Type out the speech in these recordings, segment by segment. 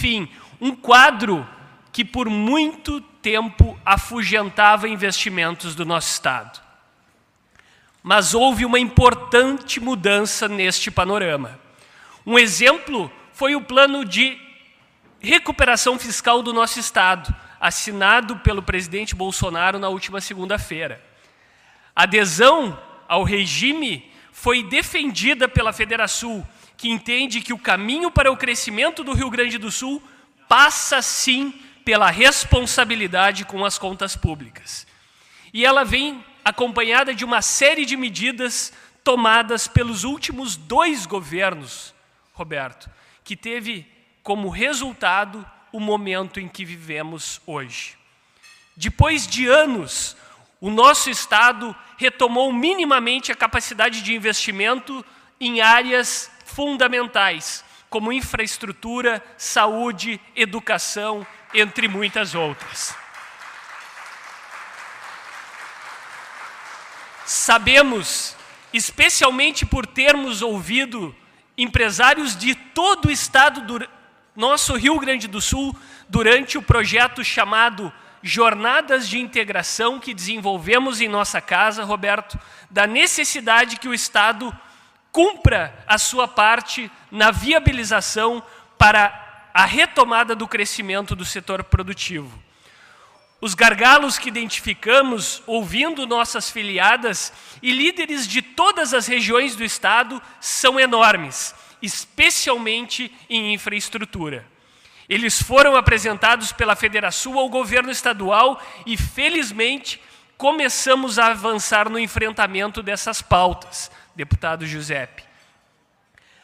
Enfim, um quadro que por muito tempo afugentava investimentos do nosso Estado. Mas houve uma importante mudança neste panorama. Um exemplo foi o plano de recuperação fiscal do nosso Estado, assinado pelo presidente Bolsonaro na última segunda-feira. A adesão ao regime foi defendida pela Federação, que entende que o caminho para o crescimento do Rio Grande do Sul passa sim pela responsabilidade com as contas públicas. E ela vem acompanhada de uma série de medidas tomadas pelos últimos dois governos, Roberto, que teve como resultado o momento em que vivemos hoje. Depois de anos, o nosso Estado retomou minimamente a capacidade de investimento em áreas fundamentais, como infraestrutura, saúde, educação, entre muitas outras. Sabemos, especialmente por termos ouvido empresários de todo o estado do nosso Rio Grande do Sul durante o projeto chamado Jornadas de Integração que desenvolvemos em nossa casa, Roberto, da necessidade que o Estado cumpra a sua parte na viabilização para a retomada do crescimento do setor produtivo. Os gargalos que identificamos ouvindo nossas filiadas e líderes de todas as regiões do Estado são enormes, especialmente em infraestrutura. Eles foram apresentados pela Federação ao governo estadual e, felizmente, começamos a avançar no enfrentamento dessas pautas, deputado Giuseppe.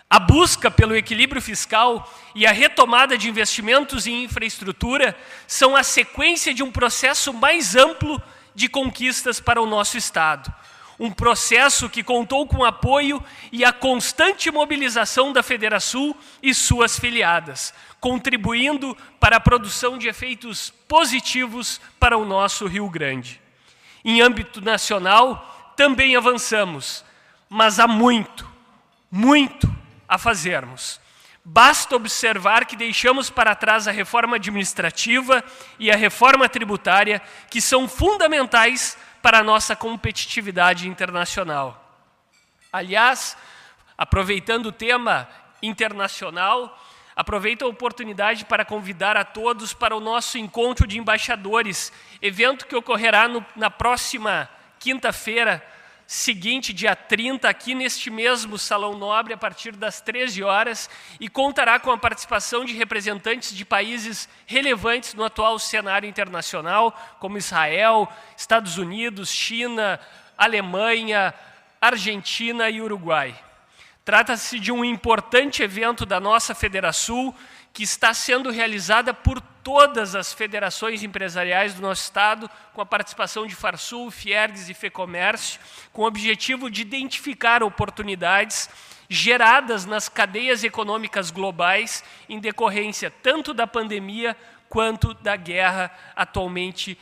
A busca pelo equilíbrio fiscal e a retomada de investimentos em infraestrutura são a sequência de um processo mais amplo de conquistas para o nosso Estado. Um processo que contou com apoio e a constante mobilização da Federação e suas filiadas, contribuindo para a produção de efeitos positivos para o nosso Rio Grande. Em âmbito nacional, também avançamos, mas há muito, muito a fazermos. Basta observar que deixamos para trás a reforma administrativa e a reforma tributária, que são fundamentais para a nossa competitividade internacional. Aliás, aproveitando o tema internacional, aproveito a oportunidade para convidar a todos para o nosso encontro de embaixadores, evento que ocorrerá no, na próxima quinta-feira, seguinte, dia 30, aqui neste mesmo Salão Nobre, a partir das 13 horas, e contará com a participação de representantes de países relevantes no atual cenário internacional, como Israel, Estados Unidos, China, Alemanha, Argentina e Uruguai. Trata-se de um importante evento da nossa Federação, que está sendo realizada por todas as federações empresariais do nosso Estado, com a participação de Farsul, Fiergs e Fecomércio, com o objetivo de identificar oportunidades geradas nas cadeias econômicas globais em decorrência tanto da pandemia quanto da guerra atualmente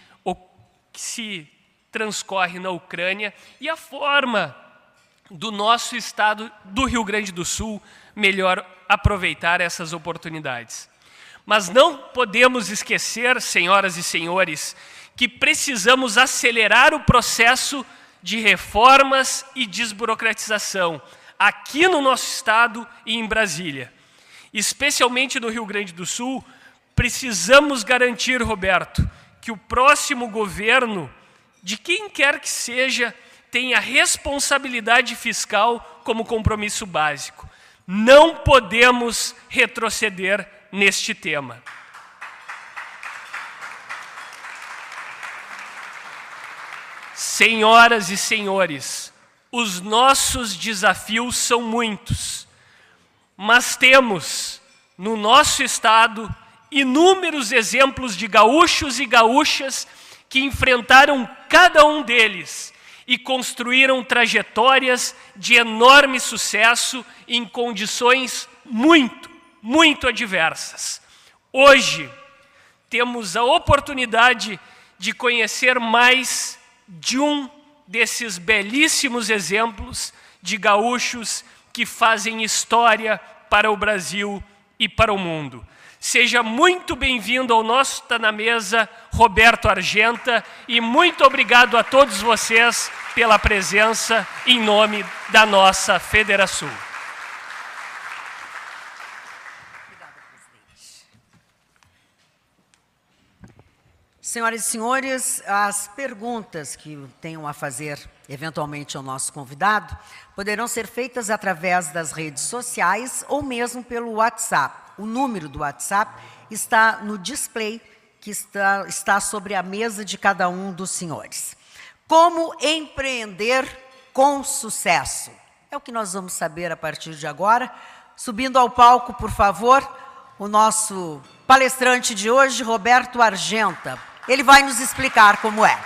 que se transcorre na Ucrânia e a forma do nosso estado do Rio Grande do Sul melhor aproveitar essas oportunidades. Mas não podemos esquecer, senhoras e senhores, que precisamos acelerar o processo de reformas e desburocratização aqui no nosso estado e em Brasília. Especialmente no Rio Grande do Sul, precisamos garantir, Roberto, que o próximo governo, de quem quer que seja, tenha responsabilidade fiscal como compromisso básico. Não podemos retroceder neste tema. Senhoras e senhores, os nossos desafios são muitos, mas temos no nosso estado inúmeros exemplos de gaúchos e gaúchas que enfrentaram cada um deles e construíram trajetórias de enorme sucesso em condições muito, muito adversas. Hoje, temos a oportunidade de conhecer mais de um desses belíssimos exemplos de gaúchos que fazem história para o Brasil e para o mundo. Seja muito bem-vindo ao nosso Tá na Mesa, Roberto Argenta, e muito obrigado a todos vocês pela presença em nome da nossa Federação. Senhoras e senhores, as perguntas que tenham a fazer eventualmente ao nosso convidado poderão ser feitas através das redes sociais ou mesmo pelo WhatsApp. O número do WhatsApp está no display que está, está sobre a mesa de cada um dos senhores. Como empreender com sucesso? É o que nós vamos saber a partir de agora. Subindo ao palco, por favor, o nosso palestrante de hoje, Roberto Argenta. Ele vai nos explicar como é.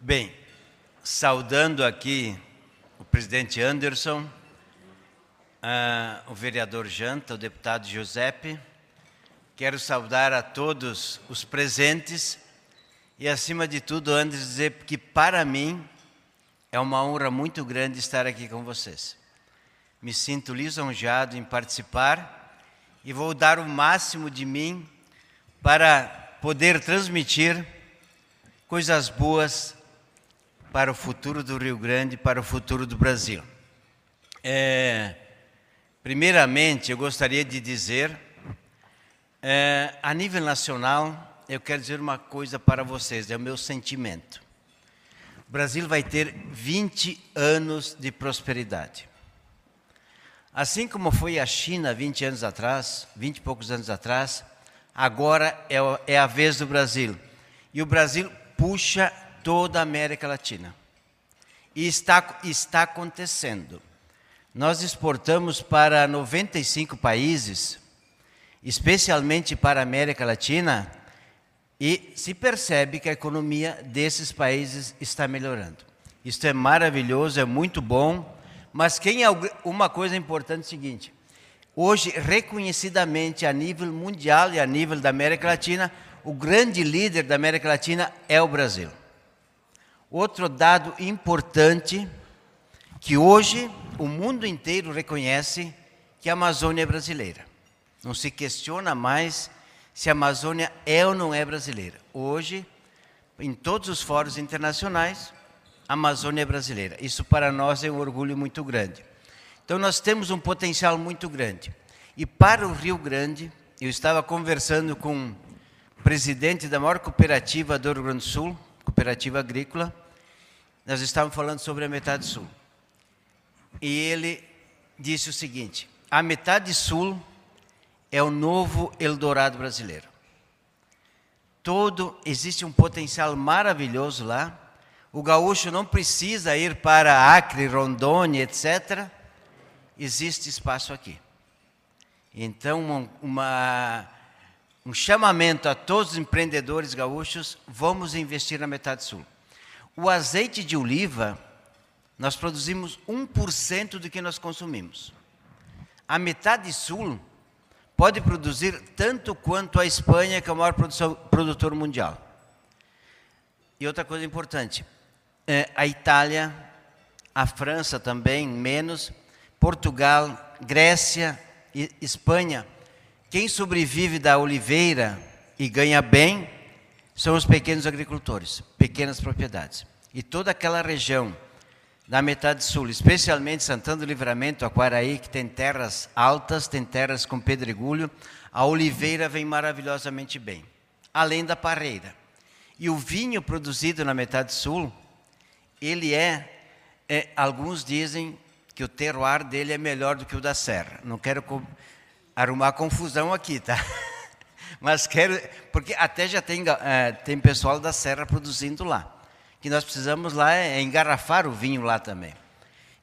Bem, saudando aqui o presidente Anderson, uh, o vereador Janta, o deputado Giuseppe, quero saudar a todos os presentes e, acima de tudo, antes dizer que para mim é uma honra muito grande estar aqui com vocês. Me sinto lisonjeado em participar e vou dar o máximo de mim para poder transmitir coisas boas para o futuro do Rio Grande, para o futuro do Brasil. É, primeiramente, eu gostaria de dizer, é, a nível nacional, eu quero dizer uma coisa para vocês, é o meu sentimento. O Brasil vai ter 20 anos de prosperidade. Assim como foi a China 20 anos atrás, 20 e poucos anos atrás, agora é, é a vez do Brasil. E o Brasil puxa toda a América Latina. E está, está acontecendo. Nós exportamos para 95 países, especialmente para a América Latina, e se percebe que a economia desses países está melhorando. Isso é maravilhoso, é muito bom, mas quem é uma coisa importante é o seguinte: hoje, reconhecidamente a nível mundial e a nível da América Latina, o grande líder da América Latina é o Brasil. Outro dado importante que hoje o mundo inteiro reconhece que a Amazônia é brasileira. Não se questiona mais se a Amazônia é ou não é brasileira. Hoje, em todos os fóruns internacionais, a Amazônia é brasileira. Isso para nós é um orgulho muito grande. Então nós temos um potencial muito grande. E para o Rio Grande, eu estava conversando com o presidente da maior cooperativa do Rio Grande do Sul, cooperativa agrícola, nós estávamos falando sobre a metade sul. E ele disse o seguinte: a metade sul é o novo Eldorado brasileiro. Todo existe um potencial maravilhoso lá. O gaúcho não precisa ir para Acre, Rondônia, etc. Existe espaço aqui. Então, uma, um chamamento a todos os empreendedores gaúchos: vamos investir na metade sul. O azeite de oliva, nós produzimos 1% do que nós consumimos. A metade sul pode produzir tanto quanto a Espanha, que é o maior produtor mundial. E outra coisa importante, é a Itália, a França também, menos, Portugal, Grécia e Espanha. Quem sobrevive da oliveira e ganha bem são os pequenos agricultores, pequenas propriedades. E toda aquela região da metade sul, especialmente Santana do Livramento, Aquaraí, que tem terras altas, tem terras com pedregulho, a oliveira vem maravilhosamente bem, além da parreira. E o vinho produzido na metade sul, ele é, é alguns dizem que o terroir dele é melhor do que o da serra. Não quero arrumar confusão aqui, tá? Mas quero, porque até já tem, é, tem pessoal da Serra produzindo lá. Que nós precisamos lá é engarrafar o vinho lá também.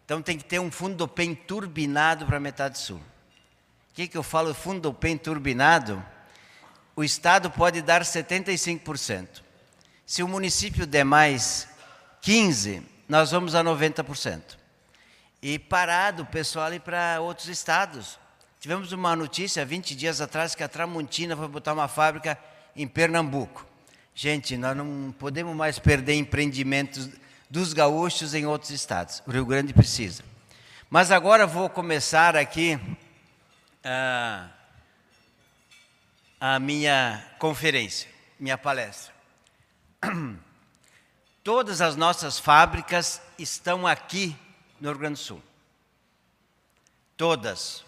Então tem que ter um fundo pen turbinado para a metade sul. O que, que eu falo fundo pen turbinado? O Estado pode dar 75%. Se o município der mais 15%, nós vamos a 90%. E parado o pessoal ir para outros estados. Tivemos uma notícia 20 dias atrás que a Tramontina foi botar uma fábrica em Pernambuco. Gente, nós não podemos mais perder empreendimentos dos gaúchos em outros estados. O Rio Grande precisa. Mas agora vou começar aqui uh, a minha conferência, minha palestra. Todas as nossas fábricas estão aqui no Rio Grande do Sul. Todas.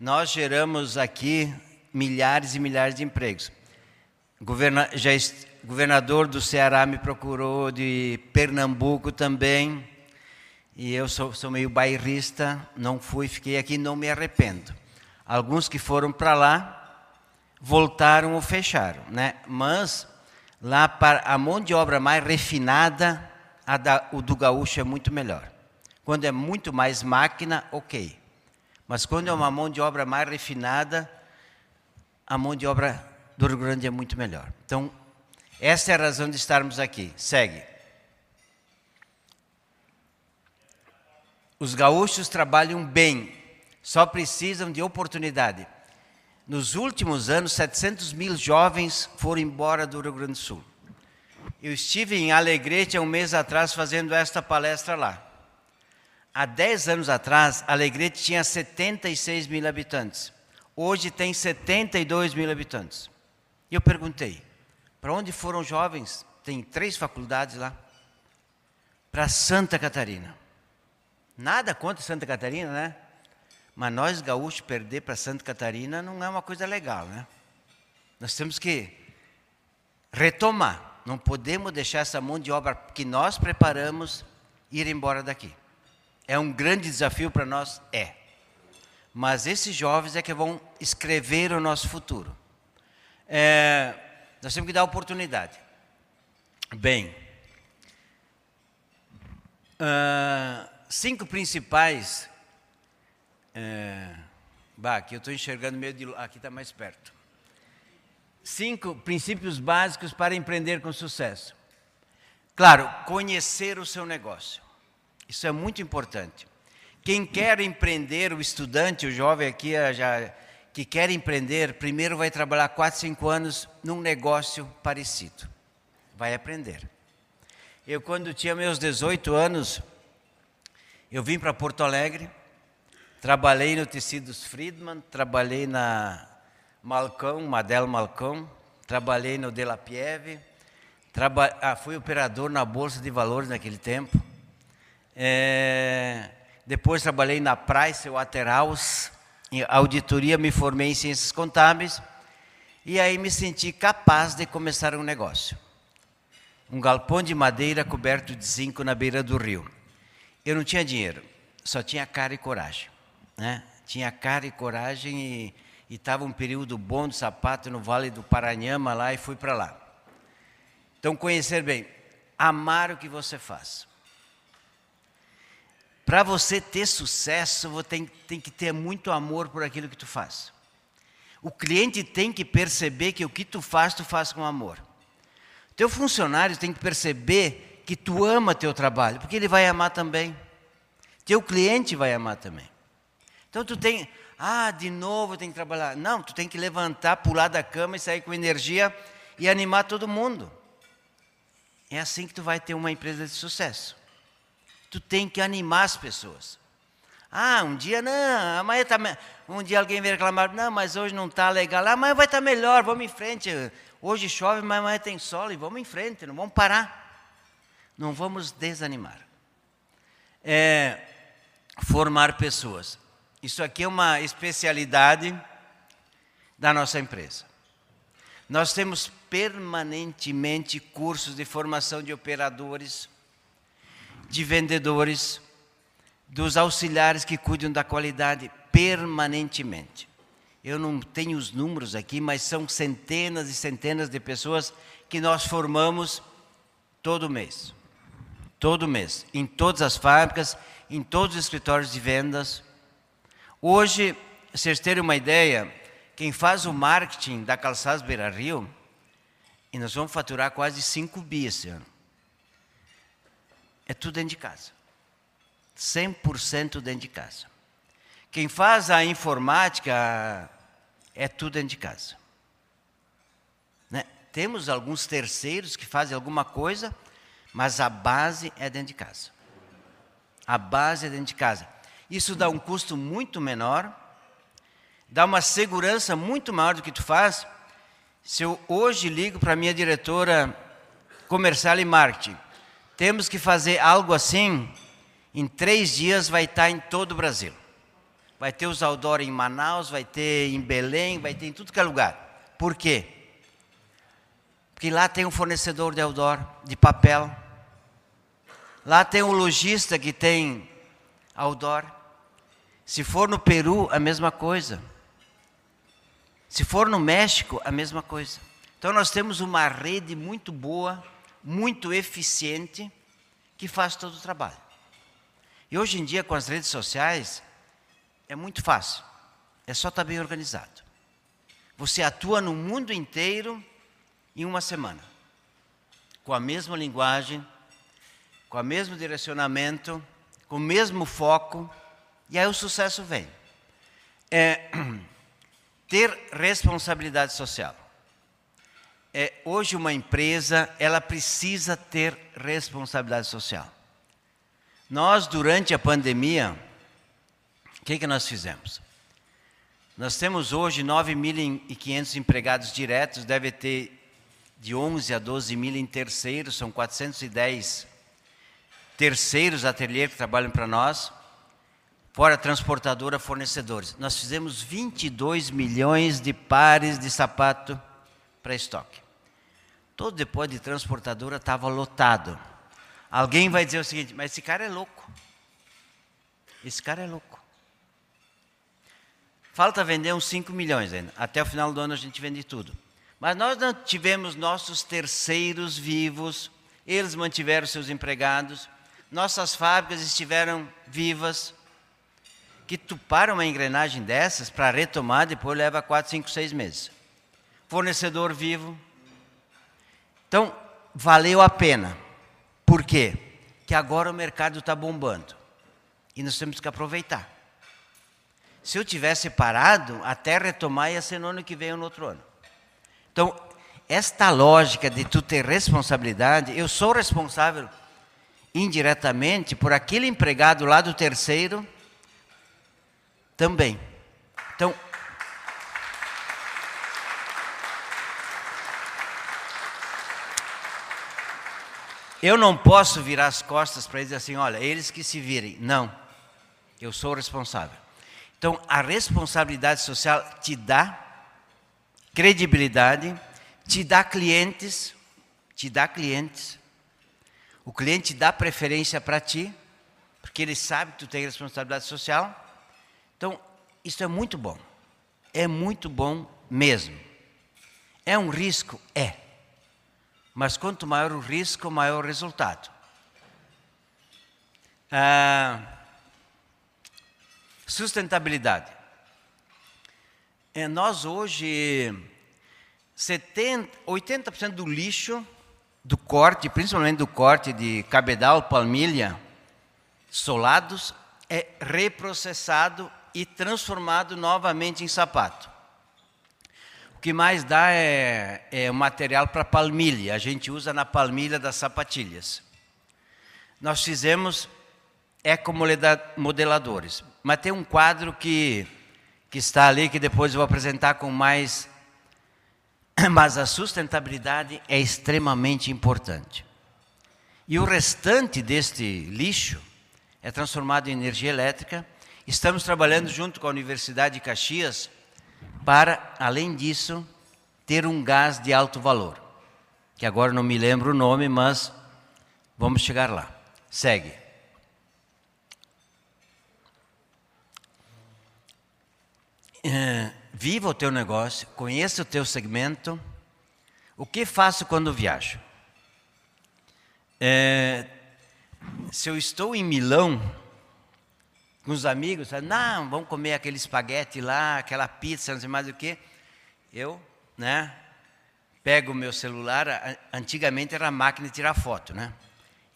Nós geramos aqui milhares e milhares de empregos. Governa, já, governador do Ceará me procurou, de Pernambuco também. E eu sou, sou meio bairrista, não fui, fiquei aqui, não me arrependo. Alguns que foram para lá voltaram ou fecharam, né? Mas lá para a mão de obra mais refinada, da, o do gaúcho é muito melhor. Quando é muito mais máquina, ok. Mas quando é uma mão de obra mais refinada, a mão de obra do Rio Grande é muito melhor. Então, essa é a razão de estarmos aqui. Segue. Os gaúchos trabalham bem, só precisam de oportunidade. Nos últimos anos, 700 mil jovens foram embora do Rio Grande do Sul. Eu estive em Alegrete há um mês atrás fazendo esta palestra lá. Há 10 anos atrás, Alegrete tinha 76 mil habitantes. Hoje tem 72 mil habitantes. E eu perguntei: para onde foram jovens? Tem três faculdades lá. Para Santa Catarina. Nada contra Santa Catarina, né? Mas nós, gaúchos, perder para Santa Catarina não é uma coisa legal, né? Nós temos que retomar. Não podemos deixar essa mão de obra que nós preparamos ir embora daqui. É um grande desafio para nós? É. Mas esses jovens é que vão escrever o nosso futuro. É, nós temos que dar oportunidade. Bem, uh, cinco principais. É, bah, aqui eu estou enxergando meio de. Aqui está mais perto. Cinco princípios básicos para empreender com sucesso. Claro, conhecer o seu negócio. Isso é muito importante. Quem quer empreender, o estudante, o jovem aqui já que quer empreender, primeiro vai trabalhar 4, 5 anos num negócio parecido. Vai aprender. Eu, quando tinha meus 18 anos, eu vim para Porto Alegre, trabalhei no Tecidos Friedman, trabalhei na Malcão, Madel Malcão, trabalhei no De La Pieve, traba... ah, fui operador na Bolsa de Valores naquele tempo. É... Depois trabalhei na Price Waterhouse, auditoria, me formei em ciências contábeis e aí me senti capaz de começar um negócio. Um galpão de madeira coberto de zinco na beira do rio. Eu não tinha dinheiro, só tinha cara e coragem. Né? Tinha cara e coragem e estava um período bom de sapato no Vale do Paranhama lá e fui para lá. Então, conhecer bem, amar o que você faz. Para você ter sucesso, você tem, tem que ter muito amor por aquilo que tu faz. O cliente tem que perceber que o que tu faz, tu faz com amor. Teu funcionário tem que perceber que tu ama teu trabalho, porque ele vai amar também. Teu cliente vai amar também. Então tu tem, ah, de novo tem que trabalhar. Não, tu tem que levantar, pular da cama e sair com energia e animar todo mundo. É assim que tu vai ter uma empresa de sucesso tu tem que animar as pessoas. Ah, um dia não, amanhã tá, um dia alguém vem reclamar, não, mas hoje não está legal, ah, amanhã vai estar tá melhor, vamos em frente. Hoje chove, mas amanhã tem sol e vamos em frente, não vamos parar. Não vamos desanimar. É, formar pessoas. Isso aqui é uma especialidade da nossa empresa. Nós temos permanentemente cursos de formação de operadores, de vendedores, dos auxiliares que cuidam da qualidade permanentemente. Eu não tenho os números aqui, mas são centenas e centenas de pessoas que nós formamos todo mês. Todo mês, em todas as fábricas, em todos os escritórios de vendas. Hoje, vocês terem uma ideia, quem faz o marketing da Calçados Beira Rio, e nós vamos faturar quase 5 bi esse ano. É tudo dentro de casa. 100% dentro de casa. Quem faz a informática é tudo dentro de casa. temos alguns terceiros que fazem alguma coisa, mas a base é dentro de casa. A base é dentro de casa. Isso dá um custo muito menor, dá uma segurança muito maior do que tu faz. Se eu hoje ligo para a minha diretora comercial e marketing, temos que fazer algo assim, em três dias vai estar em todo o Brasil. Vai ter os outdoor em Manaus, vai ter em Belém, vai ter em tudo que é lugar. Por quê? Porque lá tem um fornecedor de outdoor, de papel. Lá tem um lojista que tem outdoor. Se for no Peru, a mesma coisa. Se for no México, a mesma coisa. Então nós temos uma rede muito boa, muito eficiente, que faz todo o trabalho. E hoje em dia, com as redes sociais, é muito fácil. É só estar bem organizado. Você atua no mundo inteiro em uma semana. Com a mesma linguagem, com o mesmo direcionamento, com o mesmo foco, e aí o sucesso vem. É, ter responsabilidade social. É, hoje uma empresa, ela precisa ter responsabilidade social. Nós, durante a pandemia, o que, que nós fizemos? Nós temos hoje 9.500 empregados diretos, deve ter de 11 a 12 mil em terceiros, são 410 terceiros ateliê que trabalham para nós fora transportadora, fornecedores. Nós fizemos 22 milhões de pares de sapato para estoque. Todo depósito de transportadora estava lotado. Alguém vai dizer o seguinte: mas esse cara é louco. Esse cara é louco. Falta vender uns 5 milhões ainda. Até o final do ano a gente vende tudo. Mas nós não tivemos nossos terceiros vivos, eles mantiveram seus empregados, nossas fábricas estiveram vivas, que tu para uma engrenagem dessas para retomar, depois leva 4, 5, 6 meses. Fornecedor vivo. Então, valeu a pena. Por quê? Que agora o mercado está bombando. E nós temos que aproveitar. Se eu tivesse parado, até retomar ia ser no ano que vem ou no outro ano. Então, esta lógica de tu ter responsabilidade, eu sou responsável indiretamente por aquele empregado lá do terceiro também. Então, eu não posso virar as costas para eles assim, olha, eles que se virem. Não, eu sou o responsável. Então, a responsabilidade social te dá credibilidade, te dá clientes, te dá clientes. O cliente dá preferência para ti, porque ele sabe que tu tem responsabilidade social. Então, isso é muito bom. É muito bom mesmo. É um risco? É. Mas quanto maior o risco, maior o resultado. Ah, sustentabilidade. É, nós hoje, 70, 80% do lixo, do corte, principalmente do corte de cabedal, palmilha, solados, é reprocessado e transformado novamente em sapato. O que mais dá é, é material para palmilha, a gente usa na palmilha das sapatilhas. Nós fizemos ecomodeladores, mas tem um quadro que, que está ali que depois eu vou apresentar com mais. Mas a sustentabilidade é extremamente importante. E o restante deste lixo é transformado em energia elétrica Estamos trabalhando junto com a Universidade de Caxias para, além disso, ter um gás de alto valor, que agora não me lembro o nome, mas vamos chegar lá. Segue. É, viva o teu negócio, conheça o teu segmento. O que faço quando viajo? É, se eu estou em Milão, com os amigos, não, vamos comer aquele espaguete lá, aquela pizza, não sei mais o que. Eu, né, pego o meu celular, antigamente era máquina de tirar foto, né?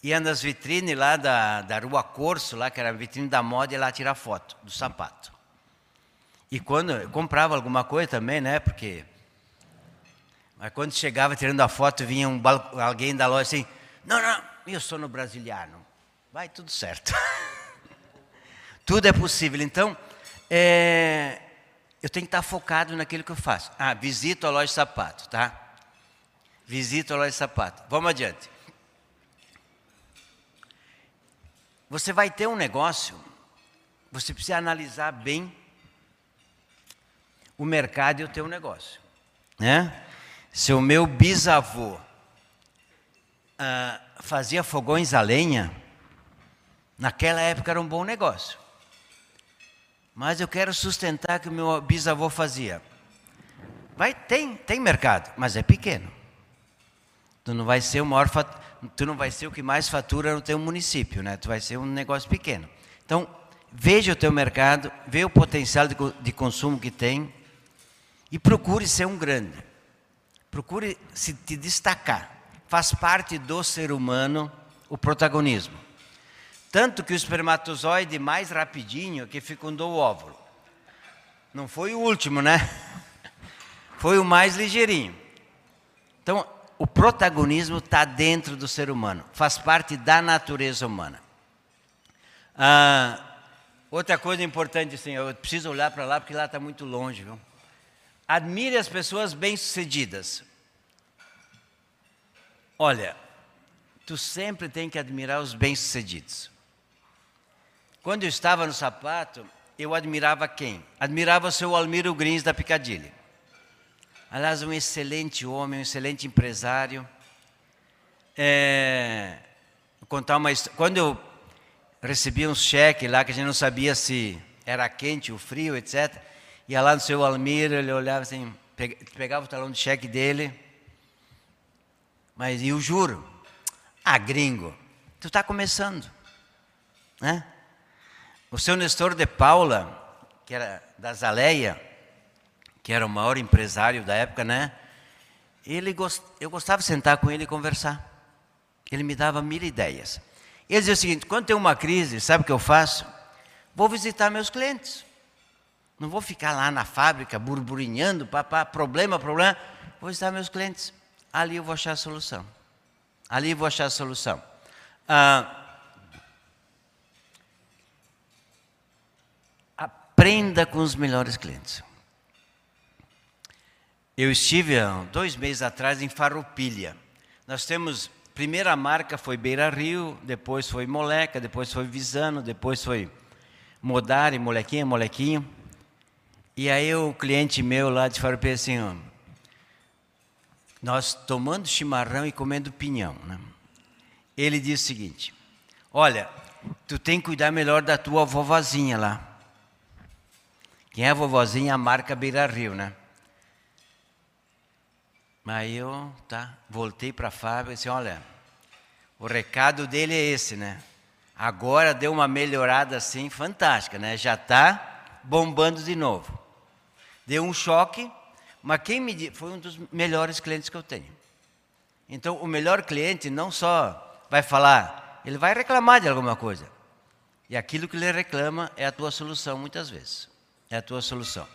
Ia nas vitrines lá da, da Rua Corso, lá que era a vitrine da moda, e lá tirar foto do sapato. E quando eu comprava alguma coisa também, né, porque Mas quando chegava tirando a foto, vinha um, alguém da loja assim: Não, não, eu sou no brasiliano. Vai tudo certo. tudo é possível. Então, é, eu tenho que estar focado naquilo que eu faço. Ah, visito a loja de sapato, tá? Visito a loja de sapato. Vamos adiante. Você vai ter um negócio, você precisa analisar bem o mercado e o teu negócio. Né? Se o meu bisavô ah, fazia fogões a lenha, naquela época era um bom negócio. Mas eu quero sustentar que o meu bisavô fazia. Vai, tem, tem mercado, mas é pequeno. Tu não vai ser o maior, tu não vai ser o que mais fatura no teu município, né? Tu vai ser um negócio pequeno. Então, veja o teu mercado, vê o potencial de, de consumo que tem e procure ser um grande. Procure se te destacar. Faz parte do ser humano o protagonismo. Tanto que o espermatozoide mais rapidinho que fecundou o óvulo. Não foi o último, né? Foi o mais ligeirinho. Então, o protagonismo está dentro do ser humano, faz parte da natureza humana. Ah, outra coisa importante, assim, eu preciso olhar para lá porque lá está muito longe, viu? Admire as pessoas bem-sucedidas. Olha, tu sempre tem que admirar os bem-sucedidos. Quando eu estava no sapato, eu admirava quem? Admirava o seu Almiro Grins da Picadilly. Aliás, um excelente homem, um excelente empresário. É, contar uma. Quando eu recebi um cheque lá, que a gente não sabia se era quente ou frio, etc. Ia lá no seu Almiro, ele olhava assim, pegava o talão de cheque dele. Mas eu juro, ah, gringo, tu está começando, né? O seu Nestor de Paula, que era da Zaleia, que era o maior empresário da época, né? Ele gost... Eu gostava de sentar com ele e conversar. Ele me dava mil ideias. Ele dizia o seguinte: quando tem uma crise, sabe o que eu faço? Vou visitar meus clientes. Não vou ficar lá na fábrica burburinhando, papá, problema, problema. Vou visitar meus clientes. Ali eu vou achar a solução. Ali eu vou achar a solução. Ah, Aprenda com os melhores clientes. Eu estive há dois meses atrás em Farroupilha. Nós temos, primeira marca foi Beira Rio, depois foi Moleca, depois foi Visano, depois foi Modari, Molequinha, Molequinho. E aí o cliente meu lá de Farroupilha assim, ó, nós tomando chimarrão e comendo pinhão. Né? Ele disse o seguinte, olha, tu tem que cuidar melhor da tua vovozinha lá. Quem é a vovozinha, a marca Beira Rio, né? Aí eu, tá, voltei para a fábrica e disse, olha, o recado dele é esse, né? Agora deu uma melhorada assim fantástica, né? Já está bombando de novo. Deu um choque, mas quem me foi um dos melhores clientes que eu tenho. Então, o melhor cliente não só vai falar, ele vai reclamar de alguma coisa. E aquilo que ele reclama é a tua solução muitas vezes é a tua solução.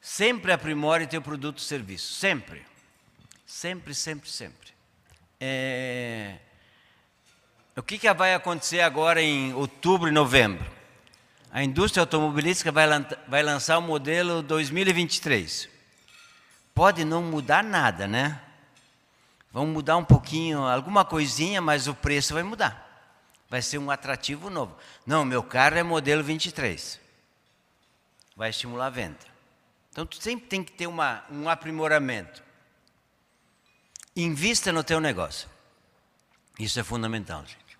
Sempre aprimore teu produto ou serviço. Sempre. Sempre, sempre, sempre. É... O que, que vai acontecer agora em outubro e novembro? A indústria automobilística vai, vai lançar o modelo 2023. Pode não mudar nada, né? Vão mudar um pouquinho, alguma coisinha, mas o preço vai mudar vai ser um atrativo novo. Não, meu carro é modelo 23. Vai estimular a venda. Então, tu sempre tem que ter uma, um aprimoramento. Invista no teu negócio. Isso é fundamental, gente.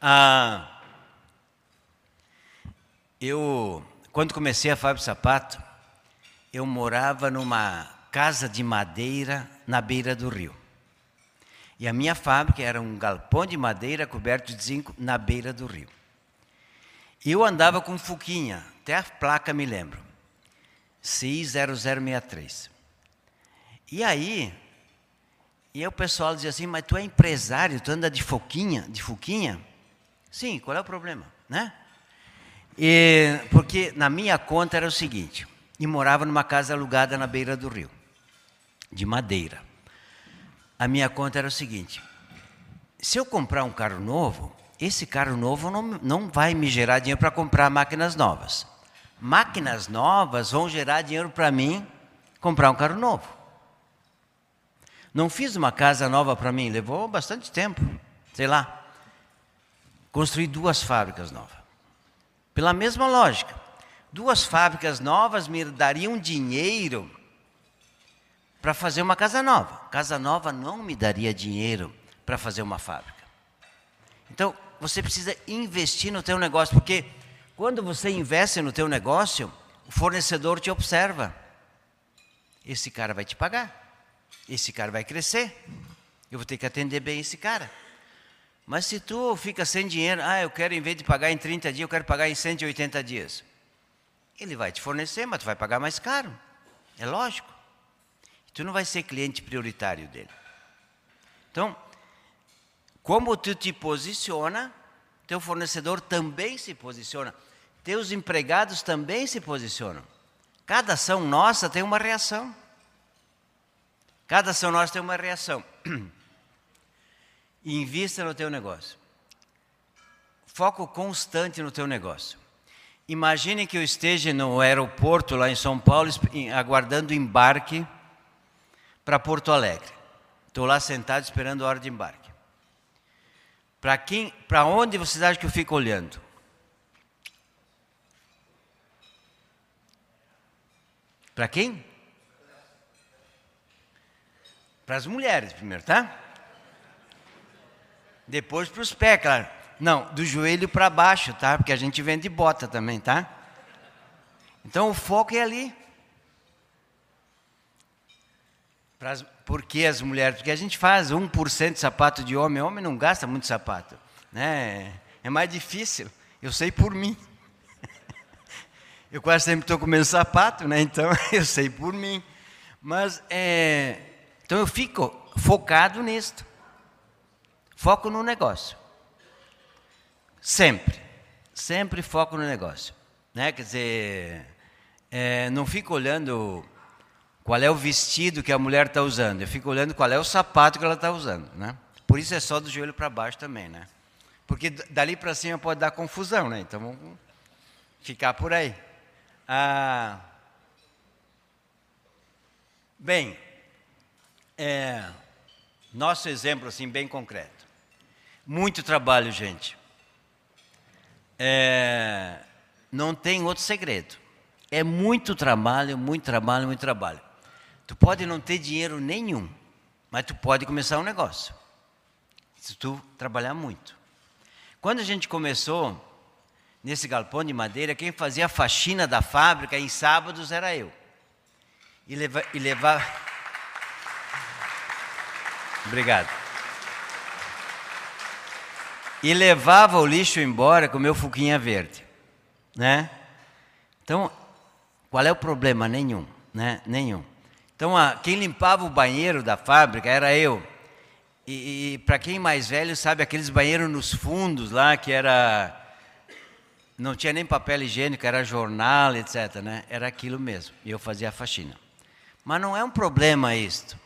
Ah, eu, quando comecei a de sapato, eu morava numa casa de madeira na beira do rio. E a minha fábrica era um galpão de madeira coberto de zinco na beira do rio. Eu andava com Fuquinha, até a placa me lembro, CI0063. E aí, e aí o pessoal dizia assim, mas tu é empresário, tu anda de Fuquinha, de Fuquinha? Sim, qual é o problema, né? E, porque na minha conta era o seguinte, e morava numa casa alugada na beira do rio, de madeira. A minha conta era o seguinte: se eu comprar um carro novo, esse carro novo não, não vai me gerar dinheiro para comprar máquinas novas. Máquinas novas vão gerar dinheiro para mim comprar um carro novo. Não fiz uma casa nova para mim, levou bastante tempo, sei lá. Construí duas fábricas novas. Pela mesma lógica. Duas fábricas novas me dariam dinheiro para fazer uma casa nova. Casa nova não me daria dinheiro para fazer uma fábrica. Então, você precisa investir no teu negócio, porque quando você investe no teu negócio, o fornecedor te observa. Esse cara vai te pagar. Esse cara vai crescer. Eu vou ter que atender bem esse cara. Mas se tu fica sem dinheiro, ah, eu quero, em vez de pagar em 30 dias, eu quero pagar em 180 dias. Ele vai te fornecer, mas tu vai pagar mais caro. É lógico. Tu não vai ser cliente prioritário dele. Então, como tu te posiciona, teu fornecedor também se posiciona. Teus empregados também se posicionam. Cada ação nossa tem uma reação. Cada ação nossa tem uma reação. Invista no teu negócio. Foco constante no teu negócio. Imagine que eu esteja no aeroporto lá em São Paulo, aguardando embarque para Porto Alegre. Estou lá sentado esperando a hora de embarque. Para quem, para onde vocês acham que eu fico olhando? Para quem? Para as mulheres primeiro, tá? Depois para os pés, claro. Não, do joelho para baixo, tá? Porque a gente vende bota também, tá? Então o foco é ali. Pras, por que as mulheres? Porque a gente faz 1% de sapato de homem, homem não gasta muito sapato. Né? É mais difícil. Eu sei por mim. Eu quase sempre estou comendo sapato, né? então eu sei por mim. Mas, é, então eu fico focado nisto. Foco no negócio. Sempre. Sempre foco no negócio. Né? Quer dizer, é, não fico olhando qual é o vestido que a mulher está usando, eu fico olhando qual é o sapato que ela está usando. Né? Por isso é só do joelho para baixo também. Né? Porque dali para cima pode dar confusão, né? então vamos ficar por aí. Ah, bem, é, nosso exemplo assim bem concreto. Muito trabalho, gente. É, não tem outro segredo. É muito trabalho, muito trabalho, muito trabalho. Tu pode não ter dinheiro nenhum, mas tu pode começar um negócio. Se tu trabalhar muito. Quando a gente começou nesse galpão de madeira, quem fazia a faxina da fábrica em sábados era eu. E, leva, e levar. Obrigado e levava o lixo embora com meu fuquinha verde, né? Então, qual é o problema? Nenhum, né? Nenhum. Então, a, quem limpava o banheiro da fábrica era eu. E, e para quem mais velho sabe aqueles banheiros nos fundos lá que era não tinha nem papel higiênico, era jornal, etc. Né? Era aquilo mesmo. E eu fazia a faxina. Mas não é um problema isto.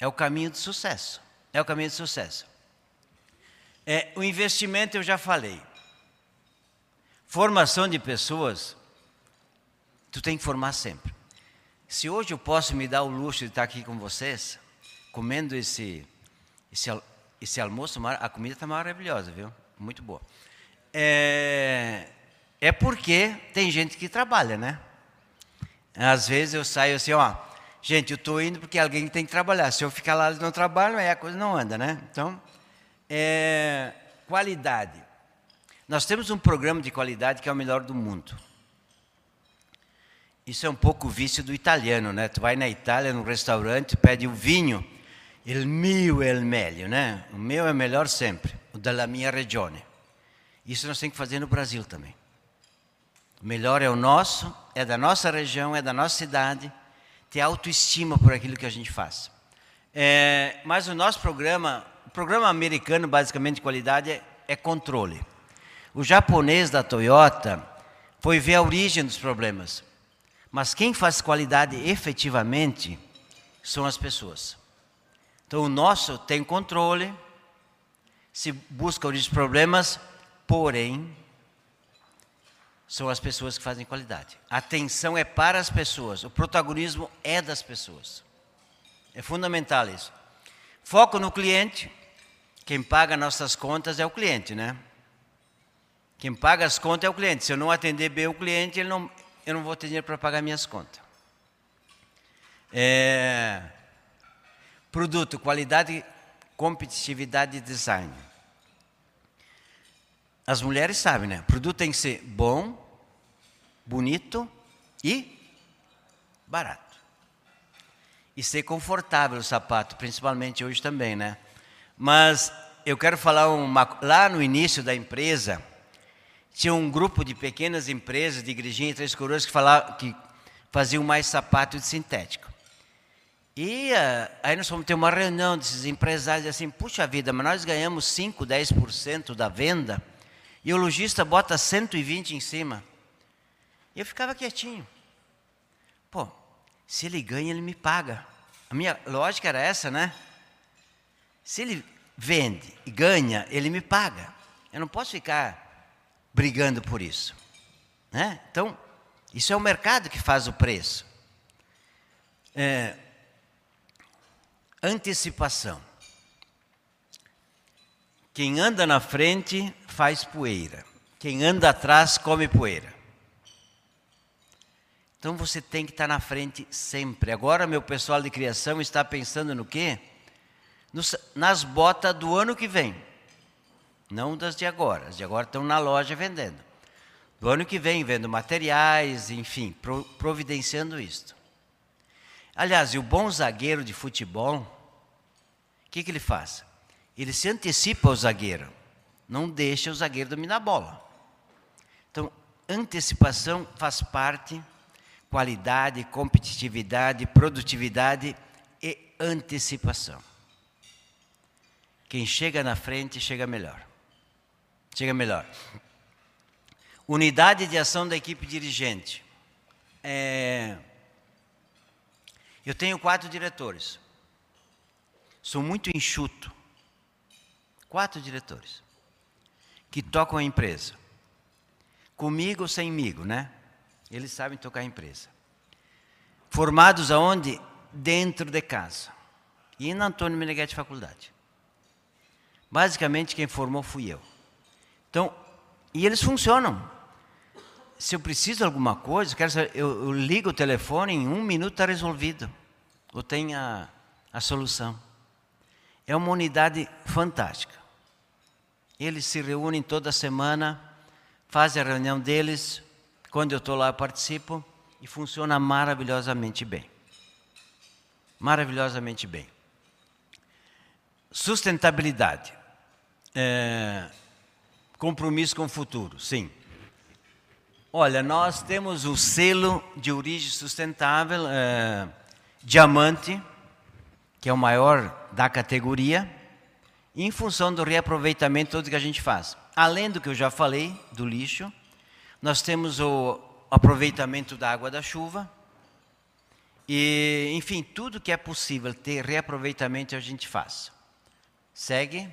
É o caminho de sucesso. É o caminho de sucesso. É, o investimento eu já falei. Formação de pessoas, tu tem que formar sempre. Se hoje eu posso me dar o luxo de estar aqui com vocês, comendo esse, esse, esse almoço, a comida está maravilhosa, viu? Muito boa. É, é porque tem gente que trabalha, né? Às vezes eu saio assim, ó, gente, eu estou indo porque alguém tem que trabalhar. Se eu ficar lá e não trabalho, aí a coisa não anda, né? Então, é, qualidade. Nós temos um programa de qualidade que é o melhor do mundo. Isso é um pouco o vício do italiano, né? Tu vai na Itália, num restaurante, pede o vinho, il mio è il meglio, né? O meu é melhor sempre, o da minha regione. Isso nós temos que fazer no Brasil também. O melhor é o nosso, é da nossa região, é da nossa cidade, ter autoestima por aquilo que a gente faz. É, mas o nosso programa o programa americano, basicamente, de qualidade é, é controle. O japonês da Toyota foi ver a origem dos problemas. Mas quem faz qualidade efetivamente são as pessoas. Então o nosso tem controle, se busca os problemas, porém são as pessoas que fazem qualidade. A atenção é para as pessoas, o protagonismo é das pessoas. É fundamental isso. Foco no cliente. Quem paga nossas contas é o cliente, né? Quem paga as contas é o cliente. Se eu não atender bem o cliente, ele não, eu não vou ter dinheiro para pagar minhas contas. É, produto, qualidade, competitividade e design. As mulheres sabem, né? O produto tem que ser bom, bonito e barato. E ser confortável o sapato, principalmente hoje também, né? Mas eu quero falar uma, lá no início da empresa, tinha um grupo de pequenas empresas de igrejinha três coroas que falavam que faziam mais sapato de sintético. E uh, aí nós fomos ter uma reunião desses empresários assim, puxa vida, mas nós ganhamos 5, 10% da venda e o lojista bota 120 em cima. E eu ficava quietinho. Pô, se ele ganha, ele me paga. A minha lógica era essa, né? Se ele vende e ganha, ele me paga. Eu não posso ficar brigando por isso. Né? Então, isso é o mercado que faz o preço. É, antecipação. Quem anda na frente faz poeira. Quem anda atrás come poeira. Então você tem que estar na frente sempre. Agora meu pessoal de criação está pensando no quê? Nos, nas botas do ano que vem. Não das de agora. As de agora estão na loja vendendo. Do ano que vem, vendo materiais, enfim, pro, providenciando isto. Aliás, e o bom zagueiro de futebol, o que, que ele faz? Ele se antecipa ao zagueiro não deixa o zagueiro dominar a bola. Então, antecipação faz parte, qualidade, competitividade, produtividade e antecipação. Quem chega na frente chega melhor. Chega melhor. Unidade de ação da equipe dirigente. É... Eu tenho quatro diretores. Sou muito enxuto. Quatro diretores que tocam a empresa. Comigo ou semigo, né? Eles sabem tocar a empresa. Formados aonde? Dentro de casa. E na Antônio Meneghetti Faculdade. Basicamente quem formou fui eu. Então, e eles funcionam. Se eu preciso de alguma coisa, quero saber, eu, eu ligo o telefone, em um minuto está resolvido. Ou tem a, a solução. É uma unidade fantástica. Eles se reúnem toda semana, fazem a reunião deles. Quando eu estou lá, eu participo e funciona maravilhosamente bem. Maravilhosamente bem. Sustentabilidade. É, compromisso com o futuro, sim. Olha, nós temos o selo de origem sustentável, é, diamante, que é o maior da categoria em função do reaproveitamento tudo que a gente faz. Além do que eu já falei, do lixo, nós temos o aproveitamento da água da chuva, e, enfim, tudo que é possível ter reaproveitamento a gente faz. Segue.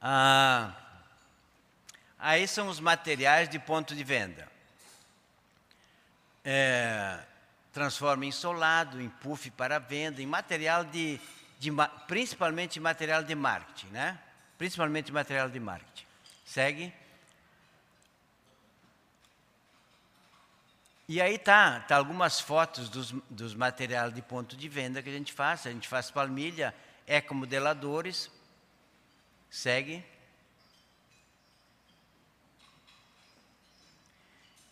Ah, aí são os materiais de ponto de venda. É, transforma em solado, em puff para venda, em material de de, principalmente material de marketing, né? Principalmente material de marketing. Segue. E aí tá, tá algumas fotos dos, dos materiais de ponto de venda que a gente faz. A gente faz palmilha, ecomodeladores. Segue.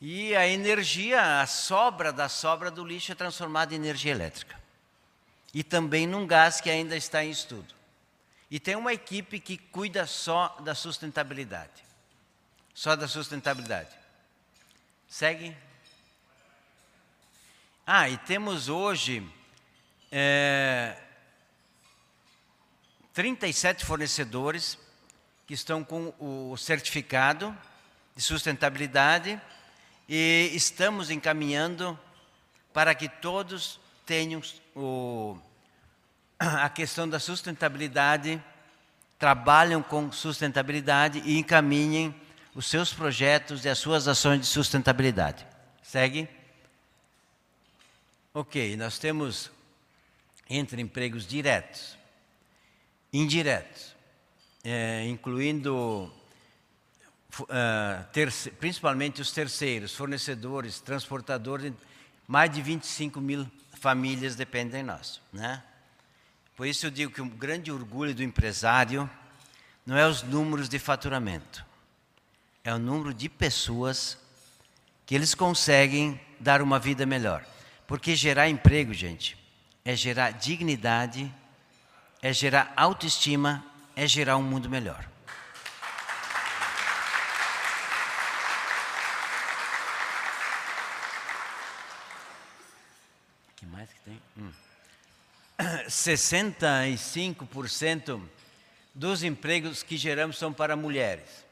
E a energia, a sobra da sobra do lixo é transformada em energia elétrica e também num gás que ainda está em estudo. E tem uma equipe que cuida só da sustentabilidade. Só da sustentabilidade. Segue. Ah, e temos hoje é, 37 fornecedores que estão com o certificado de sustentabilidade e estamos encaminhando para que todos tenham o, a questão da sustentabilidade, trabalham com sustentabilidade e encaminhem os seus projetos e as suas ações de sustentabilidade. Segue? Ok, nós temos entre empregos diretos, indiretos, é, incluindo uh, terce, principalmente os terceiros, fornecedores, transportadores, mais de 25 mil famílias dependem de nós. Né? Por isso eu digo que o grande orgulho do empresário não é os números de faturamento, é o número de pessoas que eles conseguem dar uma vida melhor. Porque gerar emprego, gente, é gerar dignidade, é gerar autoestima, é gerar um mundo melhor. que mais que tem? Hum. 65% dos empregos que geramos são para mulheres.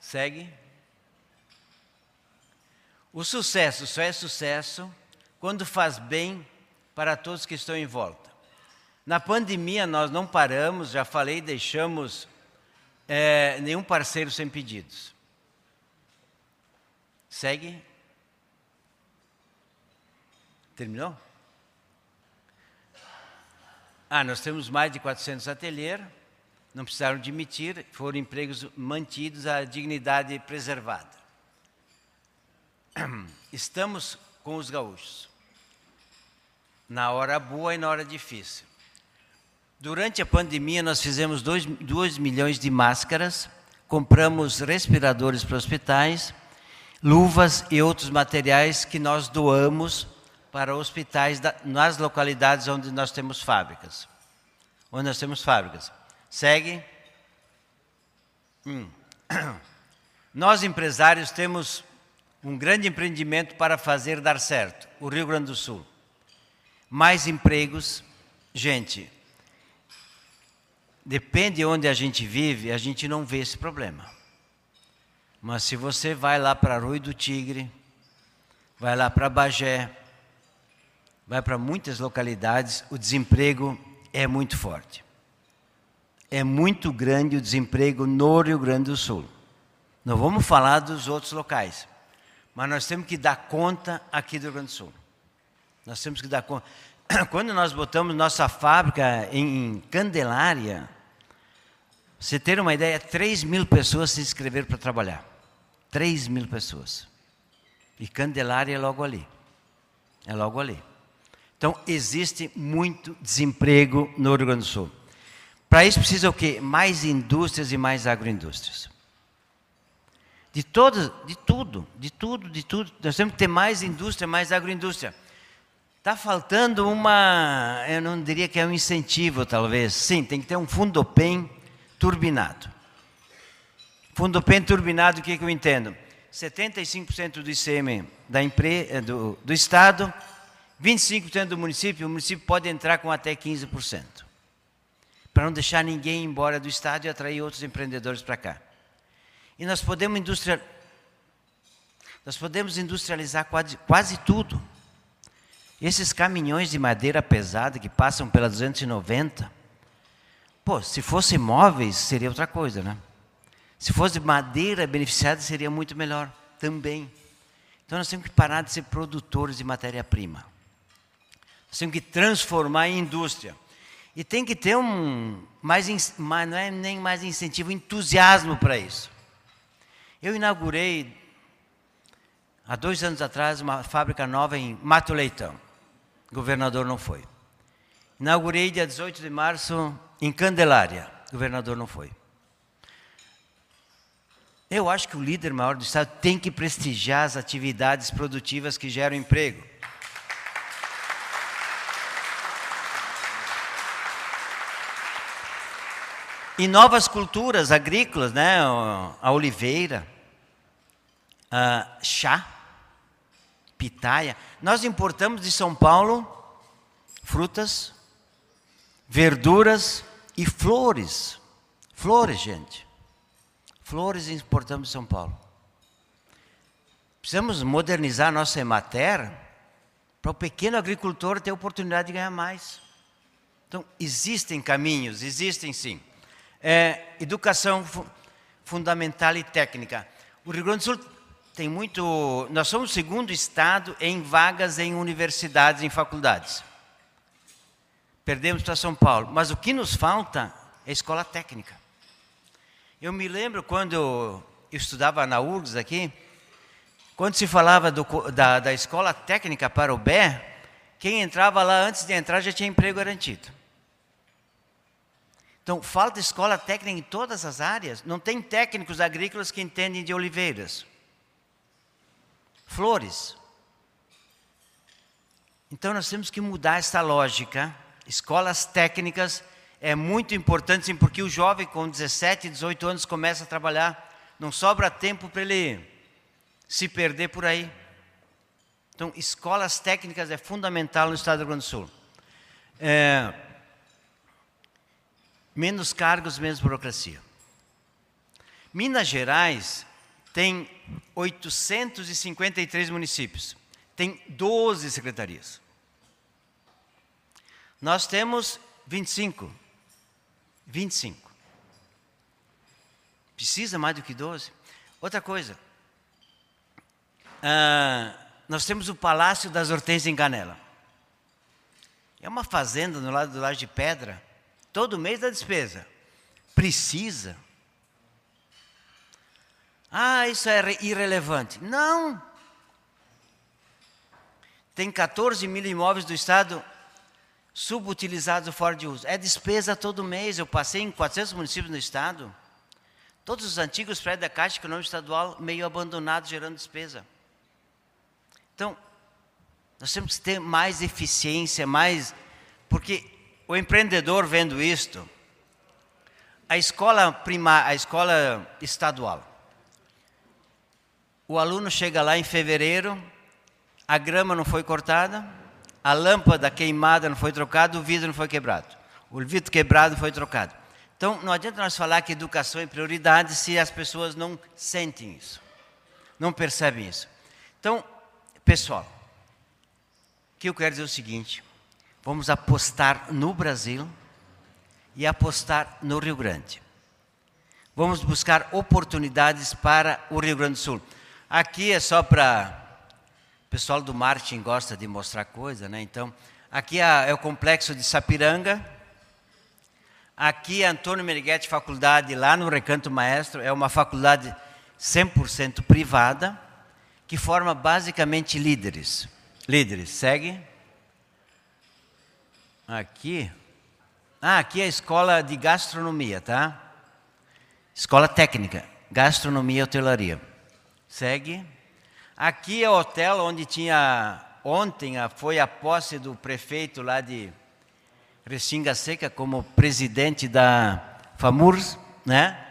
Segue. O sucesso só é sucesso quando faz bem para todos que estão em volta. Na pandemia nós não paramos, já falei, deixamos é, nenhum parceiro sem pedidos. Segue. Terminou? Ah, nós temos mais de 400 ateliês, não precisaram demitir, foram empregos mantidos, a dignidade preservada. Estamos com os gaúchos, na hora boa e na hora difícil. Durante a pandemia, nós fizemos 2 milhões de máscaras, compramos respiradores para hospitais, luvas e outros materiais que nós doamos para hospitais da, nas localidades onde nós temos fábricas. Onde nós temos fábricas. Segue. Hum. Nós, empresários, temos um grande empreendimento para fazer dar certo o Rio Grande do Sul. Mais empregos. Gente, depende de onde a gente vive, a gente não vê esse problema. Mas se você vai lá para Rui do Tigre, vai lá para Bagé, vai para muitas localidades, o desemprego é muito forte. É muito grande o desemprego no Rio Grande do Sul. Não vamos falar dos outros locais, mas nós temos que dar conta aqui do Rio Grande do Sul. Nós temos que dar conta. Quando nós botamos nossa fábrica em Candelária, você ter uma ideia, 3 mil pessoas se inscreveram para trabalhar. 3 mil pessoas. E Candelária é logo ali. É logo ali. Então, existe muito desemprego no Rio Grande do Sul. Para isso precisa o quê? Mais indústrias e mais agroindústrias. De todas, de tudo, de tudo, de tudo. Nós temos que ter mais indústria, mais agroindústria. Está faltando uma, eu não diria que é um incentivo, talvez. Sim, tem que ter um fundopem turbinado. Fundopem turbinado, o que, que eu entendo? 75% do ICM da empre, do, do Estado 25% do município, o município pode entrar com até 15%. Para não deixar ninguém embora do estado e atrair outros empreendedores para cá. E nós podemos industrial, nós podemos industrializar quase, quase tudo. Esses caminhões de madeira pesada que passam pela 290, pô, se fossem móveis seria outra coisa, né? Se fosse madeira beneficiada seria muito melhor também. Então nós temos que parar de ser produtores de matéria-prima. Temos que transformar em indústria. E tem que ter um, mais, não é nem mais incentivo, entusiasmo para isso. Eu inaugurei, há dois anos atrás, uma fábrica nova em Mato Leitão. O governador não foi. Inaugurei dia 18 de março em Candelária. O governador não foi. Eu acho que o líder maior do Estado tem que prestigiar as atividades produtivas que geram emprego. E novas culturas agrícolas, né? A oliveira, a chá, pitaia. Nós importamos de São Paulo frutas, verduras e flores. Flores, gente. Flores importamos de São Paulo. Precisamos modernizar a nossa Emater para o pequeno agricultor ter oportunidade de ganhar mais. Então, existem caminhos, existem sim. É, educação fu fundamental e técnica. O Rio Grande do Sul tem muito. Nós somos o segundo estado em vagas em universidades, em faculdades. Perdemos para São Paulo. Mas o que nos falta é escola técnica. Eu me lembro quando eu estudava na URGS aqui, quando se falava do, da, da escola técnica para o BE, quem entrava lá antes de entrar já tinha emprego garantido. Então, falta escola técnica em todas as áreas. Não tem técnicos agrícolas que entendem de oliveiras, flores. Então, nós temos que mudar essa lógica. Escolas técnicas é muito importante, porque o jovem com 17, 18 anos começa a trabalhar, não sobra tempo para ele se perder por aí. Então, escolas técnicas é fundamental no estado do Rio Grande do Sul. É, menos cargos, menos burocracia. Minas Gerais tem 853 municípios, tem 12 secretarias. Nós temos 25. 25. Precisa mais do que 12. Outra coisa. Ah, nós temos o Palácio das Hortênsias em Canela. É uma fazenda no lado do Lago de Pedra. Todo mês da despesa. Precisa. Ah, isso é irrelevante. Não. Tem 14 mil imóveis do Estado subutilizados fora de uso. É despesa todo mês. Eu passei em 400 municípios no estado. Todos os antigos prédios da Caixa Econômica Estadual meio abandonados, gerando despesa. Então, nós temos que ter mais eficiência, mais. Porque o empreendedor vendo isto, a escola primária, a escola estadual, o aluno chega lá em fevereiro, a grama não foi cortada, a lâmpada queimada não foi trocada, o vidro não foi quebrado. O vidro quebrado foi trocado. Então, não adianta nós falar que educação é prioridade se as pessoas não sentem isso, não percebem isso. Então, pessoal, o que eu quero dizer é o seguinte: vamos apostar no Brasil e apostar no Rio Grande. Vamos buscar oportunidades para o Rio Grande do Sul. Aqui é só para pessoal do marketing gosta de mostrar coisa, né? Então, aqui é, é o complexo de Sapiranga. Aqui é Antônio Meneghetti Faculdade, lá no Recanto Maestro, é uma faculdade 100% privada, que forma basicamente líderes. Líderes, segue. Aqui. Ah, aqui é a escola de gastronomia, tá? Escola técnica, gastronomia e hotelaria. Segue. Aqui é o hotel onde tinha ontem foi a posse do prefeito lá de Restinga Seca como presidente da FAMURS, né?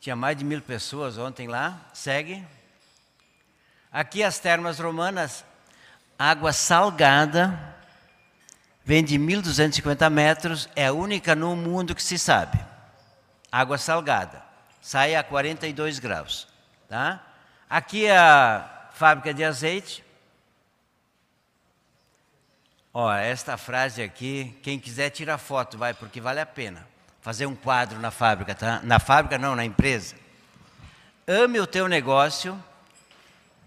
Tinha mais de mil pessoas ontem lá. Segue. Aqui as termas romanas, água salgada, vem de 1.250 metros, é a única no mundo que se sabe. Água salgada, sai a 42 graus, tá? Aqui é a fábrica de azeite. Ó, esta frase aqui, quem quiser tira foto, vai, porque vale a pena. Fazer um quadro na fábrica, tá? Na fábrica não, na empresa. Ame o teu negócio,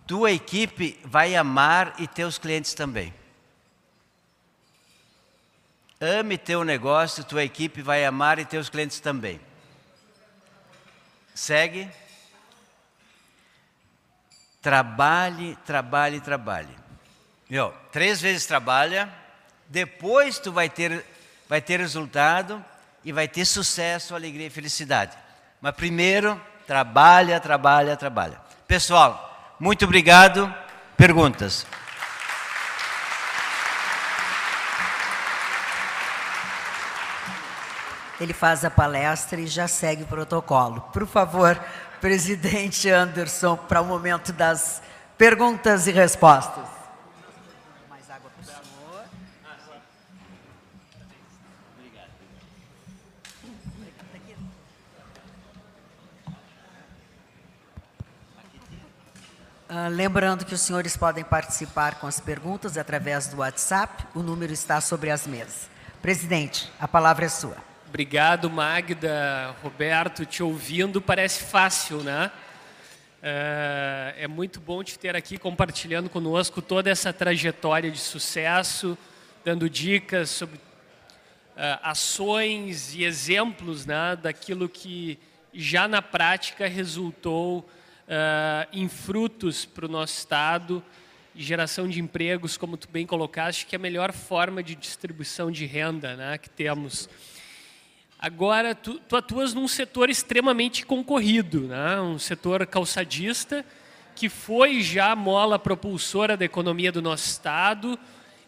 tua equipe vai amar e teus clientes também. Ame teu negócio, tua equipe vai amar e teus clientes também. Segue. Trabalhe, trabalhe, trabalhe. Meu, três vezes trabalha, depois tu vai ter, vai ter resultado e vai ter sucesso, alegria e felicidade. Mas primeiro, trabalha, trabalha, trabalha. Pessoal, muito obrigado. Perguntas? Ele faz a palestra e já segue o protocolo. Por favor, presidente Anderson para o momento das perguntas e respostas. Mais água. Uh, lembrando que os senhores podem participar com as perguntas através do WhatsApp, o número está sobre as mesas. Presidente, a palavra é sua. Obrigado, Magda. Roberto, te ouvindo parece fácil, né? Uh, é muito bom te ter aqui compartilhando conosco toda essa trajetória de sucesso, dando dicas sobre uh, ações e exemplos né, daquilo que já na prática resultou uh, em frutos para o nosso Estado, geração de empregos, como tu bem colocaste, que é a melhor forma de distribuição de renda né, que temos. Agora, tu, tu atuas num setor extremamente concorrido, né? um setor calçadista, que foi já mola propulsora da economia do nosso Estado,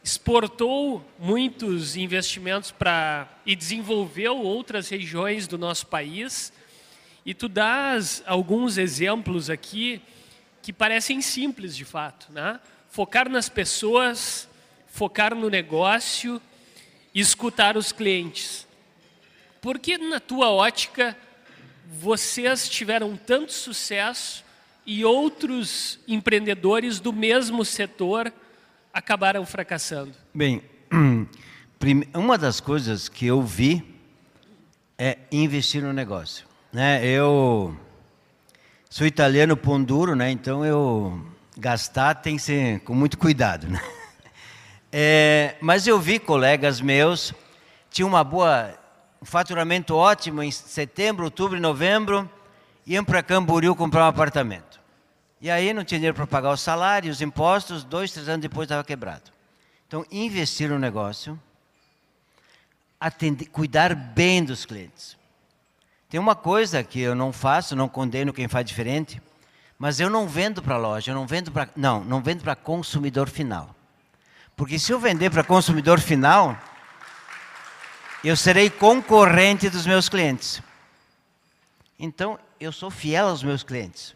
exportou muitos investimentos para e desenvolveu outras regiões do nosso país. E tu dás alguns exemplos aqui que parecem simples de fato, né? Focar nas pessoas, focar no negócio, escutar os clientes. Por que, na tua ótica, vocês tiveram tanto sucesso e outros empreendedores do mesmo setor acabaram fracassando? Bem, uma das coisas que eu vi é investir no negócio. Né? Eu sou italiano pão duro, né? então eu gastar tem que ser com muito cuidado. Né? É, mas eu vi colegas meus, tinham uma boa um faturamento ótimo em setembro, outubro e novembro, iam para Camboriú comprar um apartamento. E aí não tinha dinheiro para pagar o salário, os impostos, dois, três anos depois estava quebrado. Então, investir no negócio, atender, cuidar bem dos clientes. Tem uma coisa que eu não faço, não condeno quem faz diferente, mas eu não vendo para loja, eu não vendo para não, não vendo para consumidor final. Porque se eu vender para consumidor final, eu serei concorrente dos meus clientes. Então, eu sou fiel aos meus clientes.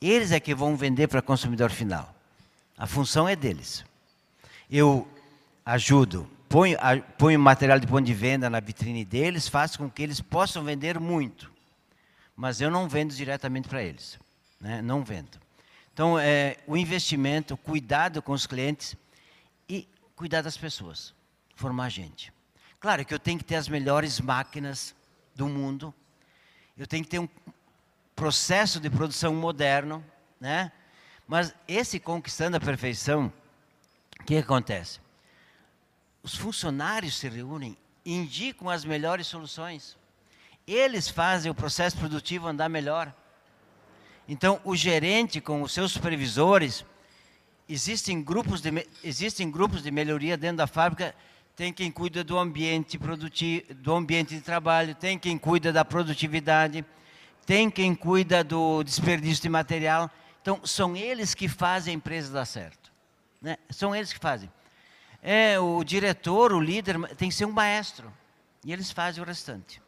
Eles é que vão vender para consumidor final. A função é deles. Eu ajudo, ponho, ponho material de ponto de venda na vitrine deles, faço com que eles possam vender muito. Mas eu não vendo diretamente para eles. Né? Não vendo. Então, é, o investimento, cuidado com os clientes e cuidar das pessoas. Formar gente. Claro que eu tenho que ter as melhores máquinas do mundo, eu tenho que ter um processo de produção moderno, né? Mas esse conquistando a perfeição, o que acontece? Os funcionários se reúnem, indicam as melhores soluções. Eles fazem o processo produtivo andar melhor. Então, o gerente com os seus supervisores, existem grupos de, existem grupos de melhoria dentro da fábrica tem quem cuida do ambiente produtivo, do ambiente de trabalho, tem quem cuida da produtividade, tem quem cuida do desperdício de material. Então, são eles que fazem a empresa dar certo. Né? São eles que fazem. É, o diretor, o líder, tem que ser um maestro. E eles fazem o restante.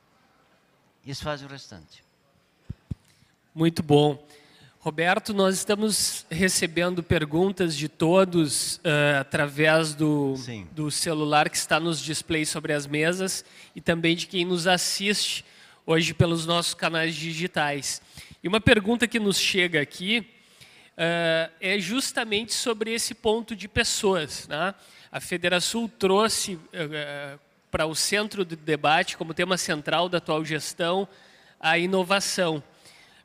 Eles fazem o restante. Muito bom. Roberto, nós estamos recebendo perguntas de todos uh, através do, do celular que está nos displays sobre as mesas e também de quem nos assiste hoje pelos nossos canais digitais. E uma pergunta que nos chega aqui uh, é justamente sobre esse ponto de pessoas. Né? A Federação trouxe uh, para o centro do debate, como tema central da atual gestão, a inovação.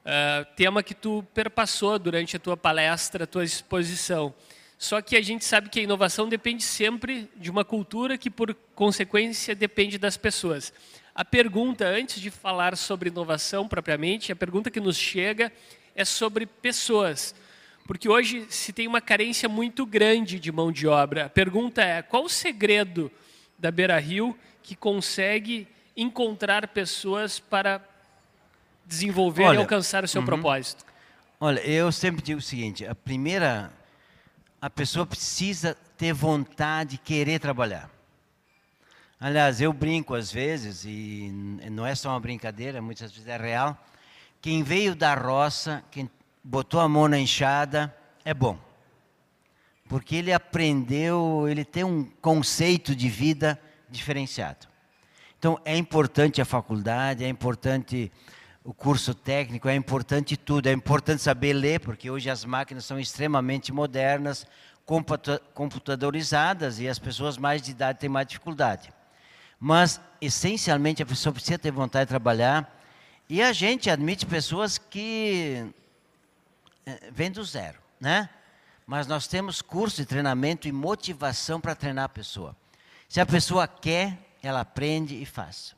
Uh, tema que tu perpassou durante a tua palestra, a tua exposição. Só que a gente sabe que a inovação depende sempre de uma cultura que, por consequência, depende das pessoas. A pergunta, antes de falar sobre inovação propriamente, a pergunta que nos chega é sobre pessoas. Porque hoje se tem uma carência muito grande de mão de obra. A pergunta é: qual o segredo da Beira Rio que consegue encontrar pessoas para desenvolver Olha, e alcançar o seu uhum. propósito? Olha, eu sempre digo o seguinte: a primeira, a pessoa precisa ter vontade, querer trabalhar. Aliás, eu brinco às vezes, e não é só uma brincadeira, muitas vezes é real. Quem veio da roça, quem botou a mão na enxada, é bom. Porque ele aprendeu, ele tem um conceito de vida diferenciado. Então, é importante a faculdade, é importante o curso técnico, é importante tudo. É importante saber ler, porque hoje as máquinas são extremamente modernas, computadorizadas e as pessoas mais de idade têm mais dificuldade. Mas, essencialmente, a pessoa precisa ter vontade de trabalhar e a gente admite pessoas que eh, vêm do zero, né? Mas nós temos curso de treinamento e motivação para treinar a pessoa. Se a pessoa quer, ela aprende e faz.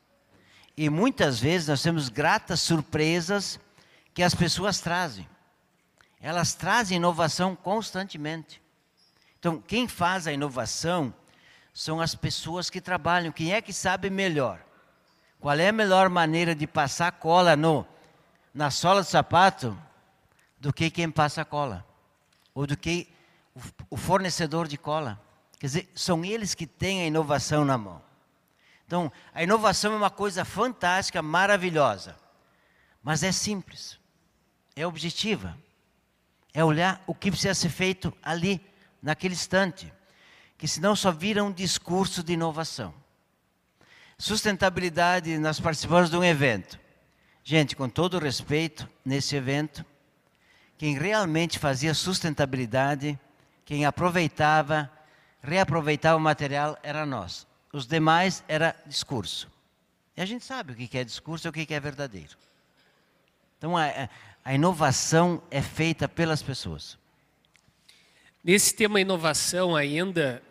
E muitas vezes nós temos gratas surpresas que as pessoas trazem. Elas trazem inovação constantemente. Então, quem faz a inovação são as pessoas que trabalham. Quem é que sabe melhor? Qual é a melhor maneira de passar cola no, na sola do sapato do que quem passa cola? Ou do que o, o fornecedor de cola? Quer dizer, são eles que têm a inovação na mão. Então, a inovação é uma coisa fantástica, maravilhosa, mas é simples, é objetiva, é olhar o que precisa ser feito ali, naquele instante, que senão só vira um discurso de inovação. Sustentabilidade, nós participamos de um evento. Gente, com todo respeito, nesse evento, quem realmente fazia sustentabilidade, quem aproveitava, reaproveitava o material era nós. Os demais era discurso. E a gente sabe o que é discurso e o que é verdadeiro. Então a, a inovação é feita pelas pessoas. Nesse tema inovação ainda,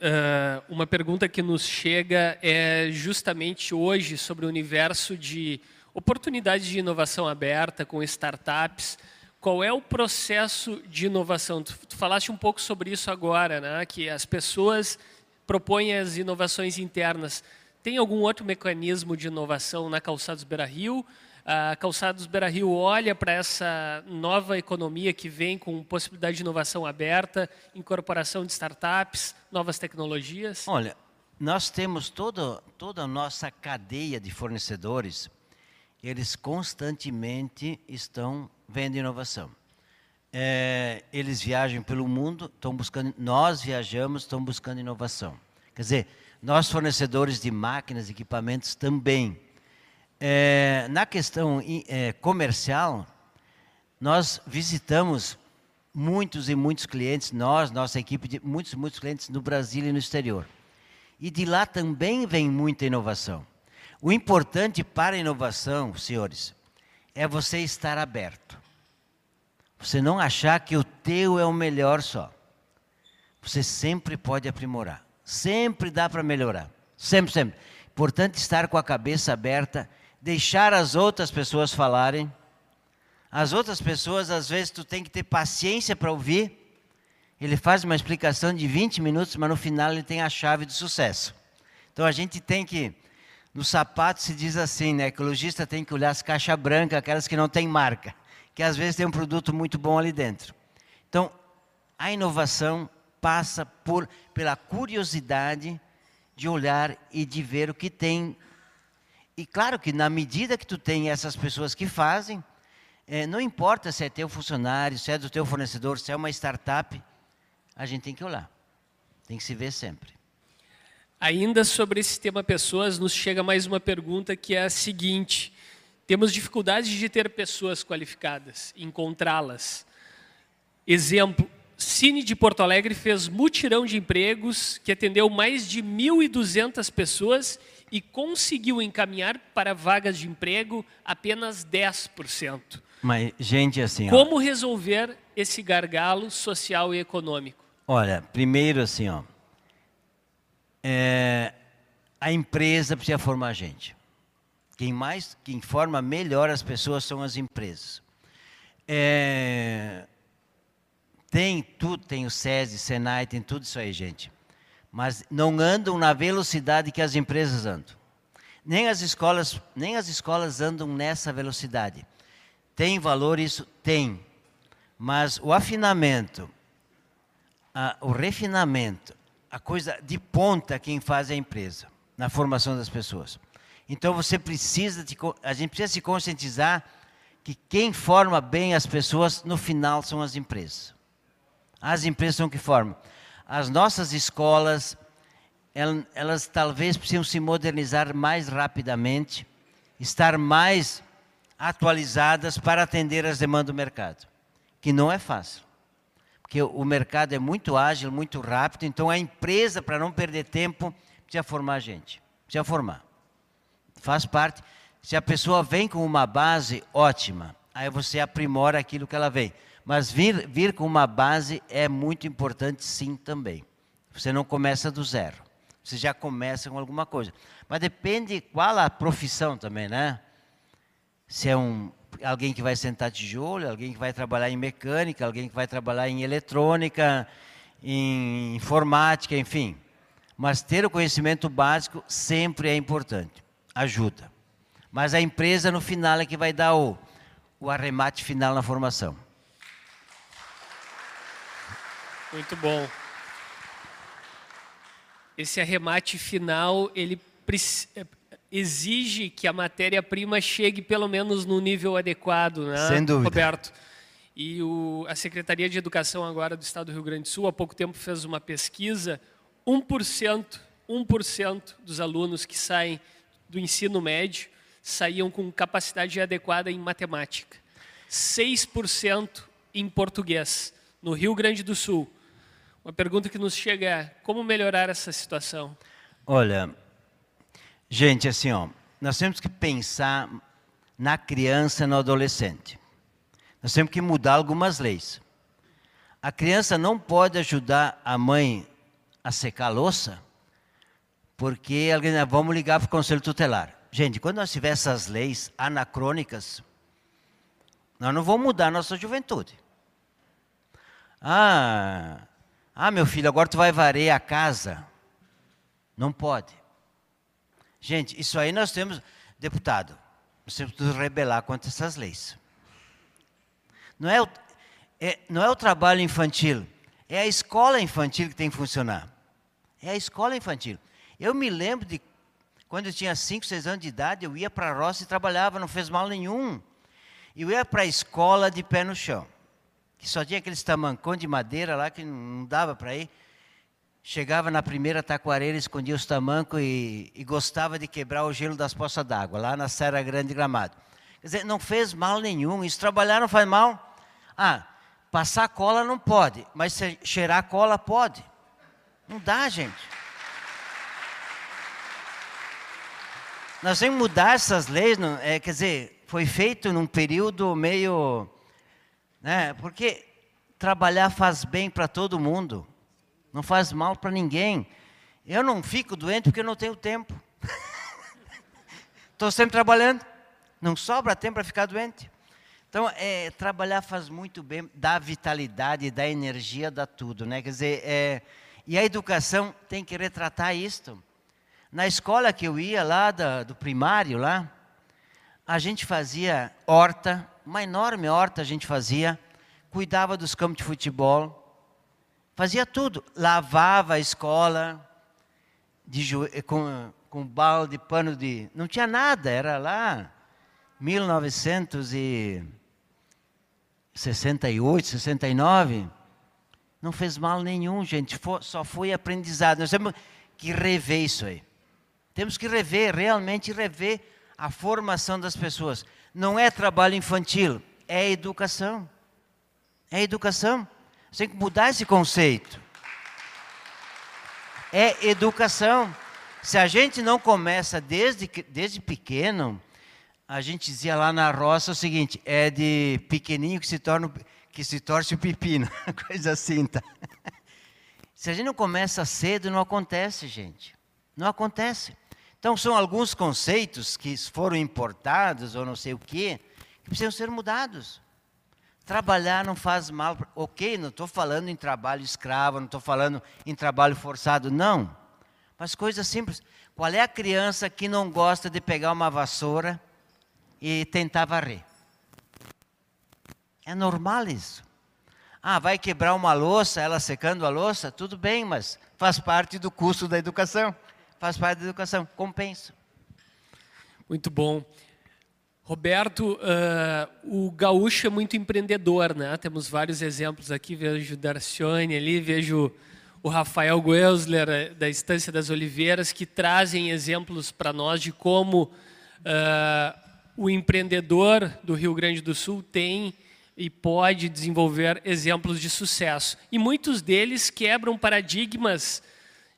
uma pergunta que nos chega é justamente hoje sobre o universo de oportunidades de inovação aberta com startups. Qual é o processo de inovação? Tu falaste um pouco sobre isso agora, né? que as pessoas propõe as inovações internas. Tem algum outro mecanismo de inovação na Calçados Beira Rio? A Calçados Beira Rio olha para essa nova economia que vem com possibilidade de inovação aberta, incorporação de startups, novas tecnologias? Olha, nós temos todo, toda a nossa cadeia de fornecedores, eles constantemente estão vendo inovação. É, eles viajam pelo mundo, estão buscando, nós viajamos, estão buscando inovação. Quer dizer, nós fornecedores de máquinas, equipamentos também. É, na questão é, comercial, nós visitamos muitos e muitos clientes, nós, nossa equipe, de muitos muitos clientes no Brasil e no exterior. E de lá também vem muita inovação. O importante para a inovação, senhores, é você estar aberto. Você não achar que o teu é o melhor só. Você sempre pode aprimorar. Sempre dá para melhorar. Sempre, sempre. Importante estar com a cabeça aberta, deixar as outras pessoas falarem. As outras pessoas, às vezes, tu tem que ter paciência para ouvir. Ele faz uma explicação de 20 minutos, mas no final ele tem a chave do sucesso. Então a gente tem que, no sapato se diz assim, né? Lojista tem que olhar as caixas brancas, aquelas que não têm marca que às vezes tem um produto muito bom ali dentro. Então, a inovação passa por pela curiosidade de olhar e de ver o que tem. E claro que na medida que tu tem essas pessoas que fazem, é, não importa se é teu funcionário, se é do teu fornecedor, se é uma startup, a gente tem que olhar. Tem que se ver sempre. Ainda sobre esse tema pessoas, nos chega mais uma pergunta que é a seguinte: temos dificuldades de ter pessoas qualificadas, encontrá-las. Exemplo, Cine de Porto Alegre fez mutirão de empregos que atendeu mais de 1.200 pessoas e conseguiu encaminhar para vagas de emprego apenas 10%. Mas, gente, assim. Como ó, resolver esse gargalo social e econômico? Olha, primeiro, assim, ó, é, a empresa precisa formar gente. Quem mais, quem forma melhor as pessoas são as empresas. É, tem tudo, tem o SESI, Senai, tem tudo isso aí, gente. Mas não andam na velocidade que as empresas andam. Nem as escolas, nem as escolas andam nessa velocidade. Tem valor isso? Tem. Mas o afinamento, a, o refinamento, a coisa de ponta quem faz é a empresa, na formação das pessoas. Então você precisa, de, a gente precisa se conscientizar que quem forma bem as pessoas no final são as empresas. As empresas são que formam. As nossas escolas, elas, elas talvez precisam se modernizar mais rapidamente, estar mais atualizadas para atender as demandas do mercado, que não é fácil. Porque o mercado é muito ágil, muito rápido, então a empresa, para não perder tempo, precisa formar gente. Precisa formar. Faz parte. Se a pessoa vem com uma base ótima, aí você aprimora aquilo que ela vem. Mas vir, vir com uma base é muito importante, sim, também. Você não começa do zero. Você já começa com alguma coisa. Mas depende qual a profissão também, né? Se é um, alguém que vai sentar tijolo, alguém que vai trabalhar em mecânica, alguém que vai trabalhar em eletrônica, em informática, enfim. Mas ter o conhecimento básico sempre é importante. Ajuda. Mas a empresa no final é que vai dar o, o arremate final na formação. Muito bom. Esse arremate final, ele é, exige que a matéria-prima chegue pelo menos no nível adequado, né, Sem dúvida. Roberto? E o, a Secretaria de Educação agora do Estado do Rio Grande do Sul, há pouco tempo, fez uma pesquisa, 1%, 1% dos alunos que saem do ensino médio saíam com capacidade adequada em matemática. 6% em português, no Rio Grande do Sul. Uma pergunta que nos chega é, como melhorar essa situação? Olha, gente, assim, ó, nós temos que pensar na criança e no adolescente. Nós temos que mudar algumas leis. A criança não pode ajudar a mãe a secar a louça, porque alguém, ah, vamos ligar para o conselho tutelar. Gente, quando nós tivermos essas leis anacrônicas, nós não vamos mudar a nossa juventude. Ah, ah, meu filho, agora tu vai varrer a casa. Não pode. Gente, isso aí nós temos, deputado, nós temos que nos rebelar contra essas leis. Não é, o, é, não é o trabalho infantil, é a escola infantil que tem que funcionar. É a escola infantil. Eu me lembro de quando eu tinha 5, 6 anos de idade, eu ia para a roça e trabalhava, não fez mal nenhum. Eu ia para a escola de pé no chão, que só tinha aqueles tamancões de madeira lá que não dava para ir. Chegava na primeira taquareira, escondia os tamancos e, e gostava de quebrar o gelo das poças d'água, lá na Serra Grande de Gramado. Quer dizer, não fez mal nenhum. Isso trabalhar não faz mal. Ah, passar cola não pode, mas cheirar cola pode. Não dá, gente. Nós que mudar essas leis, não, é, quer dizer, foi feito num período meio. Né, porque trabalhar faz bem para todo mundo, não faz mal para ninguém. Eu não fico doente porque eu não tenho tempo. Estou sempre trabalhando, não sobra tempo para ficar doente. Então, é, trabalhar faz muito bem, dá vitalidade, dá energia, dá tudo, né? Quer dizer, é, e a educação tem que retratar isto. Na escola que eu ia lá da, do primário lá, a gente fazia horta, uma enorme horta a gente fazia, cuidava dos campos de futebol, fazia tudo, lavava a escola de, com, com balde, pano de, não tinha nada, era lá 1968, 69, não fez mal nenhum, gente, só foi aprendizado. Nós temos que rever isso aí. Temos que rever, realmente rever a formação das pessoas. Não é trabalho infantil, é educação. É educação. Você tem que mudar esse conceito. É educação. Se a gente não começa desde, desde pequeno, a gente dizia lá na roça o seguinte: é de pequenininho que se torna que se torce o pepino, coisa assim, tá? Se a gente não começa cedo, não acontece, gente. Não acontece. Então, são alguns conceitos que foram importados ou não sei o quê, que precisam ser mudados. Trabalhar não faz mal. Ok, não estou falando em trabalho escravo, não estou falando em trabalho forçado, não. Mas coisas simples. Qual é a criança que não gosta de pegar uma vassoura e tentar varrer? É normal isso. Ah, vai quebrar uma louça, ela secando a louça? Tudo bem, mas faz parte do custo da educação faz parte da educação, compensa. Muito bom. Roberto, uh, o gaúcho é muito empreendedor, né? Temos vários exemplos aqui, vejo Darcione ali, vejo o Rafael Goesler, eh, da Estância das Oliveiras, que trazem exemplos para nós de como uh, o empreendedor do Rio Grande do Sul tem e pode desenvolver exemplos de sucesso. E muitos deles quebram paradigmas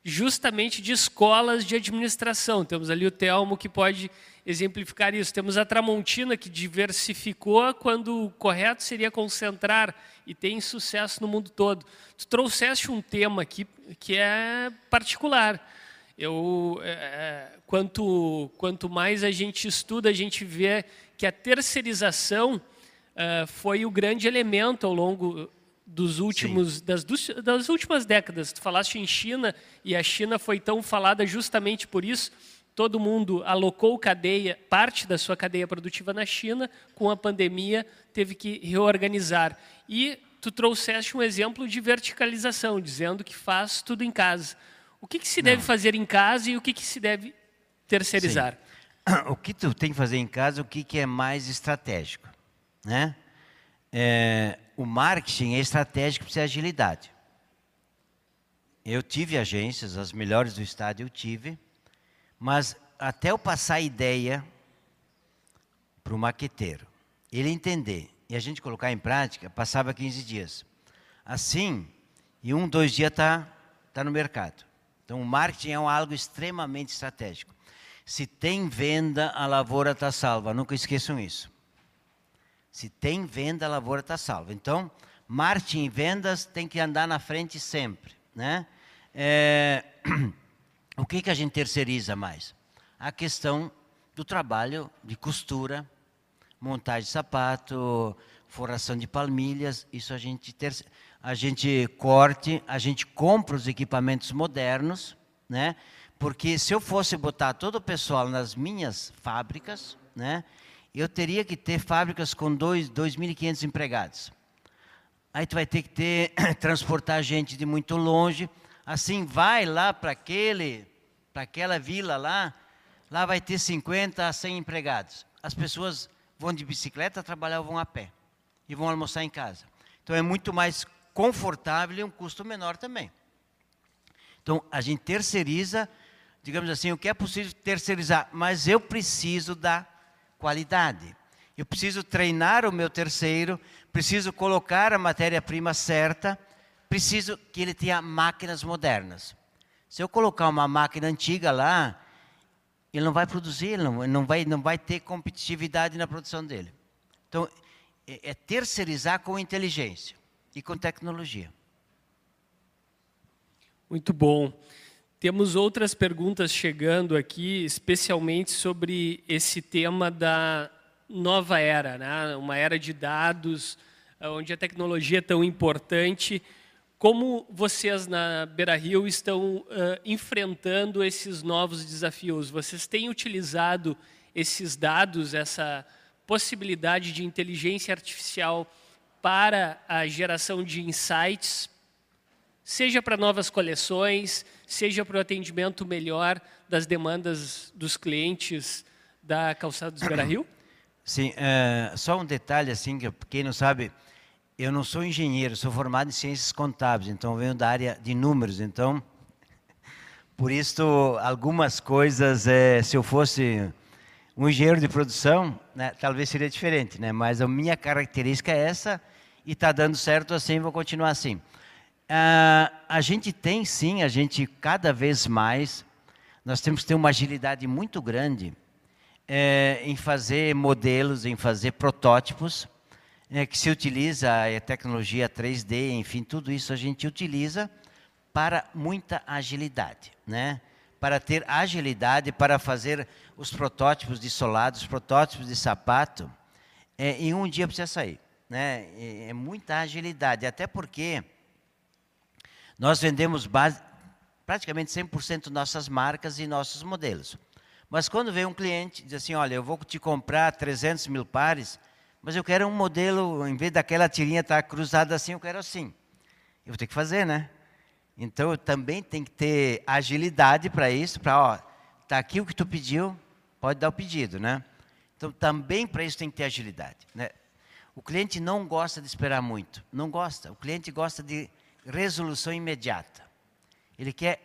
justamente de escolas de administração. Temos ali o Telmo que pode exemplificar isso. Temos a Tramontina que diversificou quando o correto seria concentrar e tem sucesso no mundo todo. Tu trouxeste um tema aqui que é particular. Eu, é, é quanto, quanto mais a gente estuda, a gente vê que a terceirização uh, foi o grande elemento ao longo dos últimos das, das últimas décadas. Tu falaste em China e a China foi tão falada justamente por isso. Todo mundo alocou cadeia, parte da sua cadeia produtiva na China, com a pandemia teve que reorganizar. E tu trouxeste um exemplo de verticalização, dizendo que faz tudo em casa. O que, que se Não. deve fazer em casa e o que, que se deve terceirizar? Sim. O que tu tem que fazer em casa, o que, que é mais estratégico, né? É, o marketing é estratégico para ser agilidade. Eu tive agências, as melhores do estado eu tive, mas até eu passar a ideia para o maqueteiro, ele entender e a gente colocar em prática, passava 15 dias. Assim, em um, dois dias está tá no mercado. Então, o marketing é algo extremamente estratégico. Se tem venda, a lavoura está salva. Nunca esqueçam isso. Se tem venda, a lavoura está salva. Então, marketing e vendas tem que andar na frente sempre. Né? É, o que, que a gente terceiriza mais? A questão do trabalho de costura, montagem de sapato, forração de palmilhas, isso a gente, a gente corte, a gente compra os equipamentos modernos, né? porque se eu fosse botar todo o pessoal nas minhas fábricas, né? Eu teria que ter fábricas com 2.500 empregados. Aí tu vai ter que ter, transportar gente de muito longe. Assim, vai lá para aquele, para aquela vila lá, lá vai ter 50 a 100 empregados. As pessoas vão de bicicleta trabalhar ou vão a pé. E vão almoçar em casa. Então é muito mais confortável e um custo menor também. Então a gente terceiriza, digamos assim, o que é possível terceirizar, mas eu preciso da qualidade. Eu preciso treinar o meu terceiro, preciso colocar a matéria-prima certa, preciso que ele tenha máquinas modernas. Se eu colocar uma máquina antiga lá, ele não vai produzir, não, não, vai, não vai ter competitividade na produção dele. Então, é, é terceirizar com inteligência e com tecnologia. Muito bom. Temos outras perguntas chegando aqui, especialmente sobre esse tema da nova era, né? uma era de dados, onde a tecnologia é tão importante. Como vocês na Beira Rio estão uh, enfrentando esses novos desafios? Vocês têm utilizado esses dados, essa possibilidade de inteligência artificial para a geração de insights, seja para novas coleções, seja para o atendimento melhor das demandas dos clientes da Calçada dos Beira Rio? Sim, é, só um detalhe assim, que quem não sabe, eu não sou engenheiro, sou formado em ciências contábeis, então venho da área de números, então por isso algumas coisas, é, se eu fosse um engenheiro de produção, né, talvez seria diferente, né? Mas a minha característica é essa e está dando certo assim, vou continuar assim. Uh, a gente tem sim, a gente cada vez mais, nós temos que ter uma agilidade muito grande é, em fazer modelos, em fazer protótipos, é, que se utiliza a tecnologia 3D, enfim, tudo isso a gente utiliza para muita agilidade, né? Para ter agilidade, para fazer os protótipos de solado, os protótipos de sapato, é, em um dia precisa sair, né? É muita agilidade, até porque nós vendemos praticamente 100% nossas marcas e nossos modelos. Mas quando vem um cliente e diz assim, olha, eu vou te comprar 300 mil pares, mas eu quero um modelo, em vez daquela tirinha estar tá cruzada assim, eu quero assim. Eu vou ter que fazer, né? Então, eu também tenho que ter agilidade para isso, para, ó, tá aqui o que tu pediu, pode dar o pedido, né? Então, também para isso tem que ter agilidade, né? O cliente não gosta de esperar muito, não gosta. O cliente gosta de resolução imediata. Ele quer.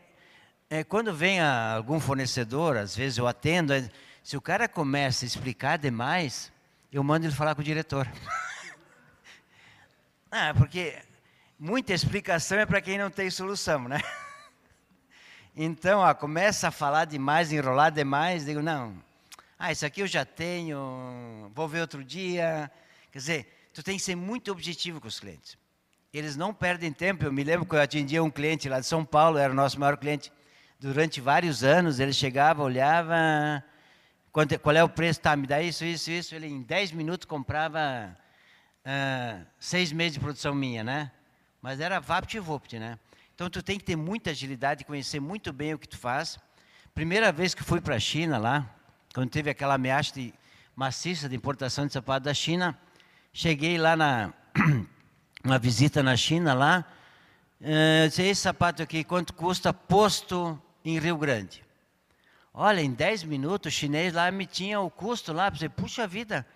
É, quando vem a, algum fornecedor, às vezes eu atendo, é, Se o cara começa a explicar demais, eu mando ele falar com o diretor. ah, porque muita explicação é para quem não tem solução, né? Então, ó, começa a falar demais, enrolar demais, digo, não, ah, isso aqui eu já tenho, vou ver outro dia. Quer dizer, tu tem que ser muito objetivo com os clientes. Eles não perdem tempo. Eu me lembro que eu atendia um cliente lá de São Paulo, era o nosso maior cliente. Durante vários anos, ele chegava, olhava, quanto, qual é o preço? Tá, me dá isso, isso, isso. Ele em 10 minutos comprava uh, seis meses de produção minha, né? Mas era vapt-vupt, né? Então, tu tem que ter muita agilidade, conhecer muito bem o que tu faz. Primeira vez que fui para a China lá, quando teve aquela ameaça de, maciça de importação de sapato da China, cheguei lá na uma visita na China lá, disse, esse sapato aqui, quanto custa posto em Rio Grande? Olha, em 10 minutos o chinês lá me tinha o custo lá, pensei, puxa vida,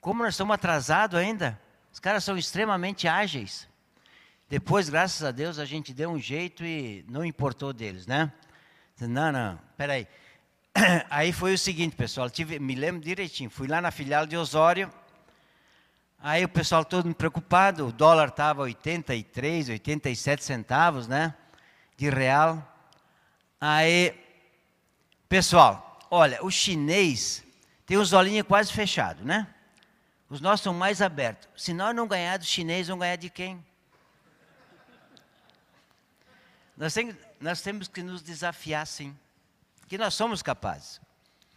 como nós estamos atrasados ainda? Os caras são extremamente ágeis. Depois, graças a Deus, a gente deu um jeito e não importou deles, né? Não, não, peraí. Aí foi o seguinte, pessoal, tive, me lembro direitinho, fui lá na filial de Osório, aí o pessoal todo preocupado, o dólar estava 83, 87 centavos, né, de real. Aí, pessoal, olha, o chinês tem os olhinhos quase fechados, né? Os nossos são mais abertos. Se nós não ganhar do chinês, vão ganhar de quem? Nós, nós temos que nos desafiar, sim, que nós somos capazes.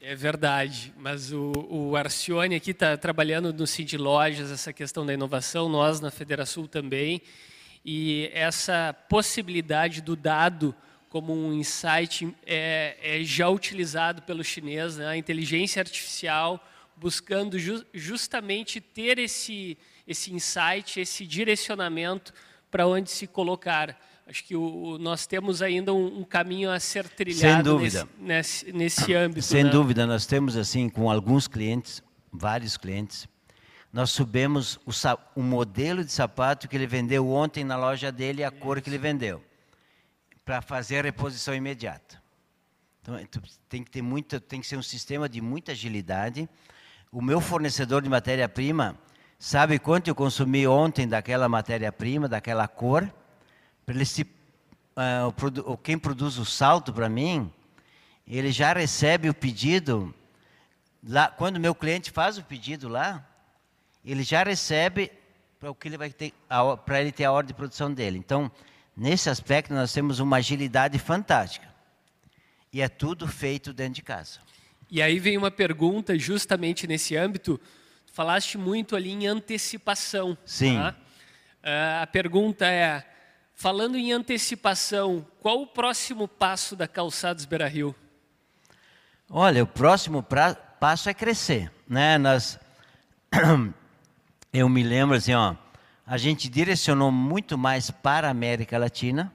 É verdade, mas o, o Arcione aqui está trabalhando no Cindy Lojas, essa questão da inovação, nós na Federação também, e essa possibilidade do dado como um insight é, é já utilizado pelo chinês, né? a inteligência artificial buscando ju justamente ter esse, esse insight, esse direcionamento para onde se colocar. Acho que o, nós temos ainda um, um, caminho a ser trilhado Sem dúvida. Nesse, nesse, nesse âmbito. Sem né? dúvida, nós temos assim com alguns clientes, vários clientes, nós subimos o, o, modelo de sapato que ele vendeu ontem na loja dele e a cor que ele vendeu, para fazer a reposição imediata. Então, tem que ter muita, tem que ser um sistema de muita agilidade. O meu fornecedor de matéria-prima sabe quanto eu consumi ontem daquela matéria-prima, daquela cor para ele se, uh, quem produz o salto para mim, ele já recebe o pedido lá quando meu cliente faz o pedido lá, ele já recebe para o que ele vai ter para ele ter a ordem de produção dele. Então, nesse aspecto nós temos uma agilidade fantástica. E é tudo feito dentro de casa. E aí vem uma pergunta justamente nesse âmbito. Falaste muito ali em antecipação. Sim. Tá? Uh, a pergunta é: Falando em antecipação, qual o próximo passo da Calçados Beira Rio? Olha, o próximo pra, passo é crescer. Né? Nós, eu me lembro assim, ó, a gente direcionou muito mais para a América Latina,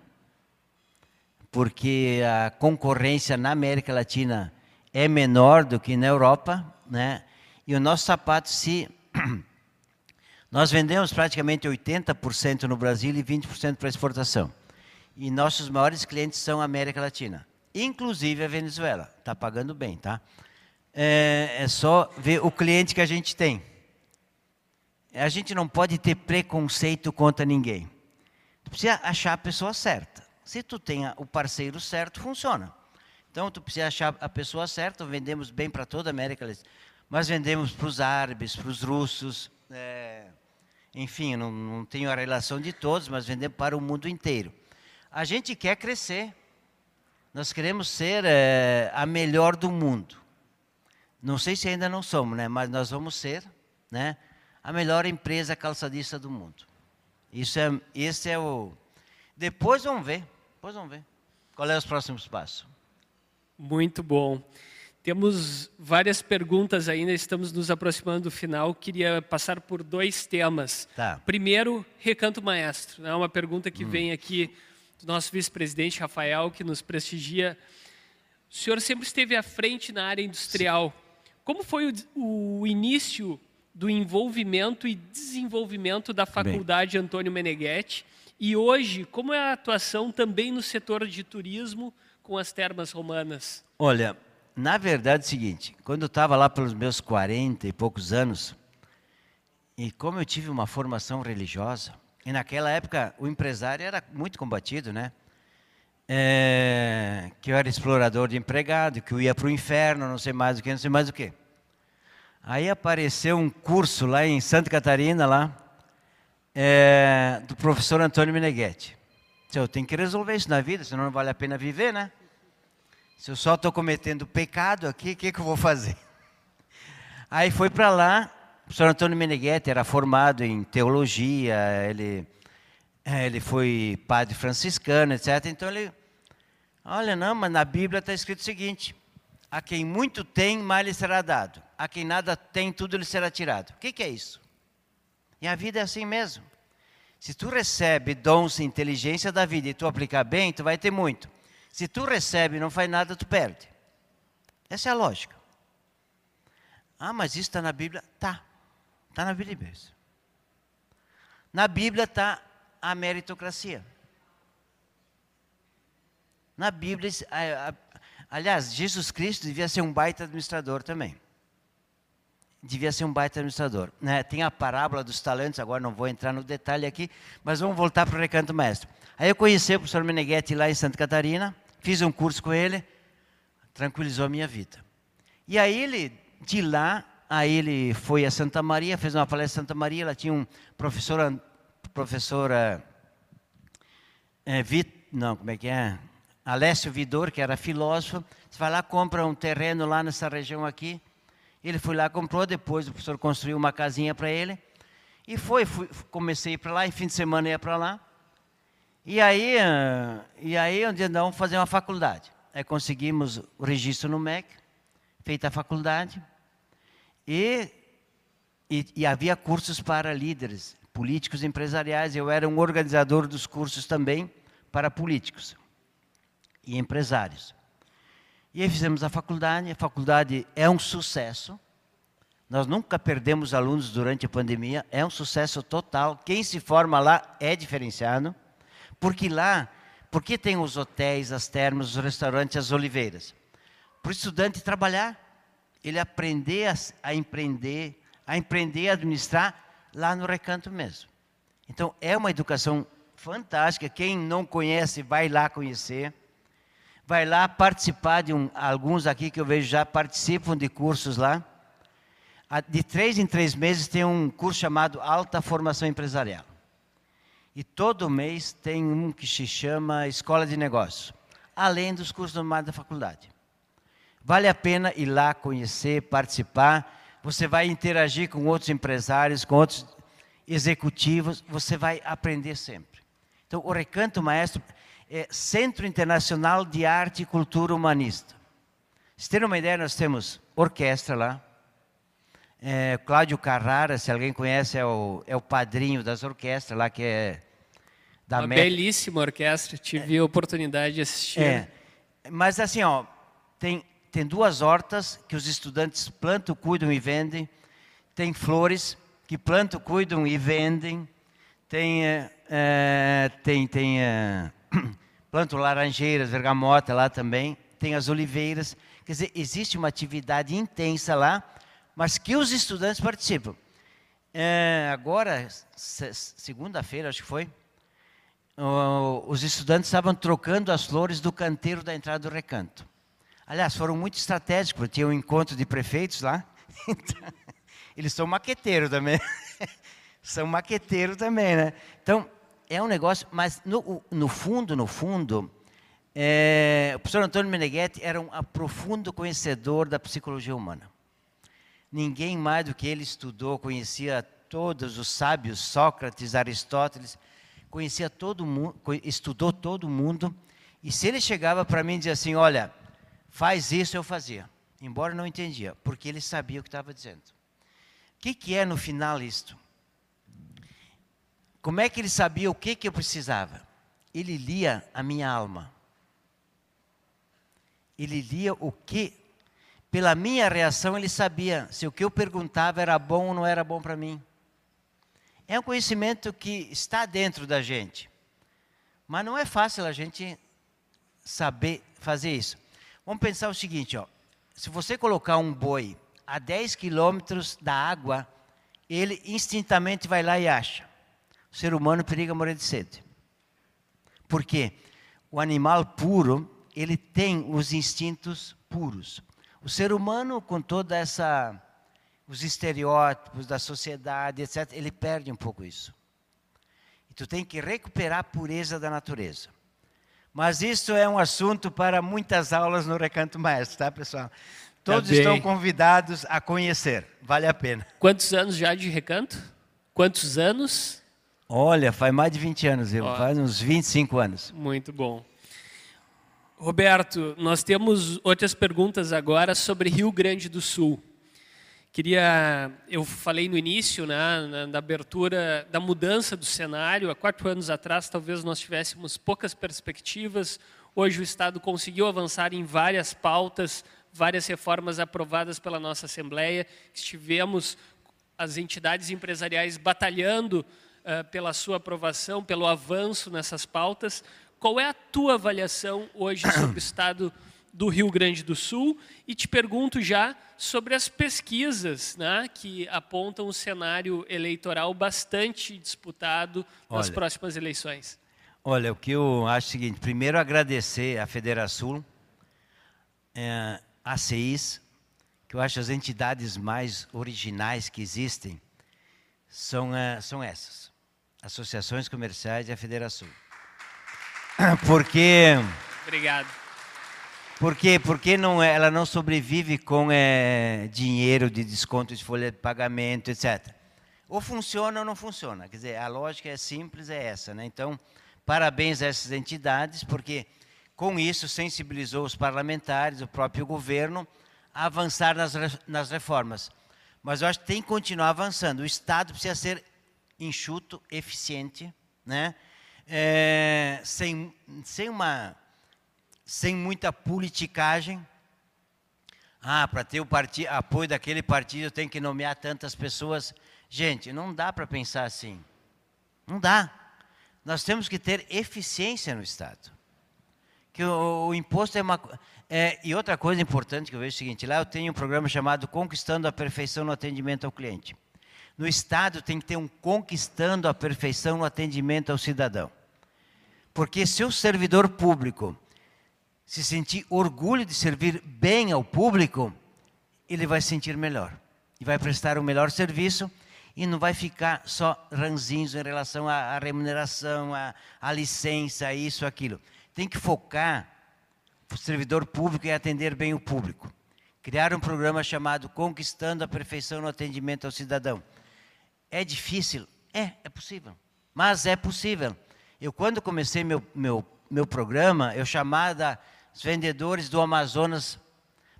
porque a concorrência na América Latina é menor do que na Europa, né? E o nosso sapato se Nós vendemos praticamente 80% no Brasil e 20% para exportação. E nossos maiores clientes são a América Latina, inclusive a Venezuela. Está pagando bem, tá? É, é só ver o cliente que a gente tem. A gente não pode ter preconceito contra ninguém. Tu precisa achar a pessoa certa. Se tu tem o parceiro certo, funciona. Então, tu precisa achar a pessoa certa. Vendemos bem para toda a América Latina. Mas vendemos para os árabes, para os russos, é, enfim, não, não tenho a relação de todos, mas vendemos para o mundo inteiro. A gente quer crescer. Nós queremos ser é, a melhor do mundo. Não sei se ainda não somos, né? mas nós vamos ser né, a melhor empresa calçadista do mundo. Isso é, esse é o. Depois vamos ver. Depois vamos ver. Qual é os próximos passos? Muito bom. Temos várias perguntas ainda, estamos nos aproximando do final. Queria passar por dois temas. Tá. Primeiro, recanto maestro. É uma pergunta que hum. vem aqui do nosso vice-presidente Rafael, que nos prestigia. O senhor sempre esteve à frente na área industrial. Como foi o, o início do envolvimento e desenvolvimento da Faculdade Bem. Antônio Meneghetti? E hoje, como é a atuação também no setor de turismo com as termas romanas? Olha, na verdade, é o seguinte: quando eu estava lá pelos meus 40 e poucos anos, e como eu tive uma formação religiosa, e naquela época o empresário era muito combatido, né? É, que eu era explorador de empregado, que eu ia para o inferno, não sei mais o que, não sei mais o que. Aí apareceu um curso lá em Santa Catarina, lá, é, do professor Antônio Meneghetti. Eu tenho que resolver isso na vida, senão não vale a pena viver, né? Se eu só estou cometendo pecado aqui, o que, que eu vou fazer? Aí foi para lá, o professor Antônio Meneghetti era formado em teologia, ele, é, ele foi padre franciscano, etc. Então ele, olha, não, mas na Bíblia está escrito o seguinte: a quem muito tem, mais lhe será dado. A quem nada tem, tudo lhe será tirado. O que, que é isso? E a vida é assim mesmo. Se tu recebe dons e inteligência da vida e tu aplicar bem, tu vai ter muito. Se tu recebe e não faz nada, tu perde. Essa é a lógica. Ah, mas isso está na Bíblia? Tá. Está na Bíblia mesmo. Na Bíblia está a meritocracia. Na Bíblia, aliás, Jesus Cristo devia ser um baita administrador também. Devia ser um baita administrador. Né? Tem a parábola dos talentos, agora não vou entrar no detalhe aqui, mas vamos voltar para o recanto mestre. Aí eu conheci o professor Meneghetti lá em Santa Catarina, fiz um curso com ele, tranquilizou a minha vida. E aí ele, de lá, aí ele foi a Santa Maria, fez uma palestra em Santa Maria, ela tinha um professor, professora, é, Vit, não, como é que é? Alessio Vidor, que era filósofo, você vai lá, compra um terreno lá nessa região aqui, ele foi lá, comprou, depois o professor construiu uma casinha para ele, e foi, fui, comecei para lá, em fim de semana ia para lá, e aí, ah, e aí um dia vamos fazer uma faculdade. Conseguimos o registro no MEC, feita a faculdade, e, e, e havia cursos para líderes políticos empresariais. Eu era um organizador dos cursos também para políticos e empresários. E aí fizemos a faculdade, a faculdade é um sucesso. Nós nunca perdemos alunos durante a pandemia, é um sucesso total. Quem se forma lá é diferenciado. Porque lá, porque tem os hotéis, as termas, os restaurantes, as oliveiras? Para o estudante trabalhar, ele aprender a, a empreender, a empreender, a administrar lá no recanto mesmo. Então, é uma educação fantástica. Quem não conhece, vai lá conhecer. Vai lá participar de um, alguns aqui que eu vejo já participam de cursos lá. De três em três meses tem um curso chamado Alta Formação Empresarial. E todo mês tem um que se chama Escola de Negócios, além dos cursos normais da faculdade. Vale a pena ir lá conhecer, participar. Você vai interagir com outros empresários, com outros executivos, você vai aprender sempre. Então, o Recanto Maestro é Centro Internacional de Arte e Cultura Humanista. Se ter uma ideia, nós temos orquestra lá. É, Cláudio Carrara, se alguém conhece, é o, é o padrinho das orquestras lá, que é da Uma Met... belíssima orquestra, tive é, a oportunidade de assistir. É, mas assim, ó, tem, tem duas hortas que os estudantes plantam, cuidam e vendem. Tem flores que plantam, cuidam e vendem. Tem, é tem, tem é, plantam laranjeiras, vergamota lá também. Tem as oliveiras. Quer dizer, existe uma atividade intensa lá mas que os estudantes participam. É, agora, segunda-feira, acho que foi, os estudantes estavam trocando as flores do canteiro da entrada do recanto. Aliás, foram muito estratégicos, porque tinha um encontro de prefeitos lá. Então, eles são maqueteiros também. são maqueteiros também, né? Então, é um negócio, mas no, no fundo, no fundo, é, o professor Antônio Meneghetti era um profundo conhecedor da psicologia humana. Ninguém mais do que ele estudou, conhecia todos os sábios, Sócrates, Aristóteles, conhecia todo mundo, estudou todo mundo. E se ele chegava para mim e dizia assim: Olha, faz isso, eu fazia. Embora não entendia, porque ele sabia o que estava dizendo. O que, que é no final isto? Como é que ele sabia o que, que eu precisava? Ele lia a minha alma. Ele lia o que pela minha reação, ele sabia se o que eu perguntava era bom ou não era bom para mim. É um conhecimento que está dentro da gente. Mas não é fácil a gente saber fazer isso. Vamos pensar o seguinte, ó. Se você colocar um boi a 10 quilômetros da água, ele instintamente vai lá e acha. O ser humano periga morrer de sede. Por quê? O animal puro, ele tem os instintos puros. O ser humano, com toda essa os estereótipos da sociedade, etc., ele perde um pouco isso. E tu tem que recuperar a pureza da natureza. Mas isso é um assunto para muitas aulas no Recanto Maestro, tá, pessoal? Todos tá estão convidados a conhecer, vale a pena. Quantos anos já de recanto? Quantos anos? Olha, faz mais de 20 anos, viu? faz uns 25 anos. Muito bom. Roberto, nós temos outras perguntas agora sobre Rio Grande do Sul. Queria, eu falei no início, né, na, na, abertura, da mudança do cenário. Há quatro anos atrás, talvez nós tivéssemos poucas perspectivas. Hoje o Estado conseguiu avançar em várias pautas, várias reformas aprovadas pela nossa Assembleia. Estivemos as entidades empresariais batalhando uh, pela sua aprovação, pelo avanço nessas pautas. Qual é a tua avaliação hoje sobre o Estado do Rio Grande do Sul e te pergunto já sobre as pesquisas né, que apontam um cenário eleitoral bastante disputado nas olha, próximas eleições. Olha, o que eu acho é o seguinte: primeiro, agradecer à Federação, é, a CEIS, que eu acho as entidades mais originais que existem são, é, são essas: associações comerciais e a Federação. Porque. Obrigado por quê? Porque não, é, ela não sobrevive com é, dinheiro de desconto de folha de pagamento, etc. Ou funciona ou não funciona. Quer dizer, a lógica é simples, é essa. Né? Então, parabéns a essas entidades, porque com isso sensibilizou os parlamentares, o próprio governo, a avançar nas, nas reformas. Mas eu acho que tem que continuar avançando. O Estado precisa ser enxuto, eficiente, né? É, sem, sem uma sem muita politicagem. Ah, para ter o apoio daquele partido tem que nomear tantas pessoas. Gente, não dá para pensar assim. Não dá. Nós temos que ter eficiência no Estado. Que o, o imposto é uma. É, e outra coisa importante que eu vejo é o seguinte: lá eu tenho um programa chamado Conquistando a Perfeição no Atendimento ao Cliente. No Estado tem que ter um Conquistando a Perfeição no Atendimento ao Cidadão. Porque se o servidor público se sentir orgulho de servir bem ao público, ele vai sentir melhor. E vai prestar o melhor serviço e não vai ficar só ranzinhos em relação à, à remuneração, à, à licença, isso, aquilo. Tem que focar o servidor público em atender bem o público. Criar um programa chamado Conquistando a Perfeição no Atendimento ao Cidadão. É difícil? É, é possível. Mas é possível. Eu, quando comecei meu, meu, meu programa, eu chamava os vendedores do Amazonas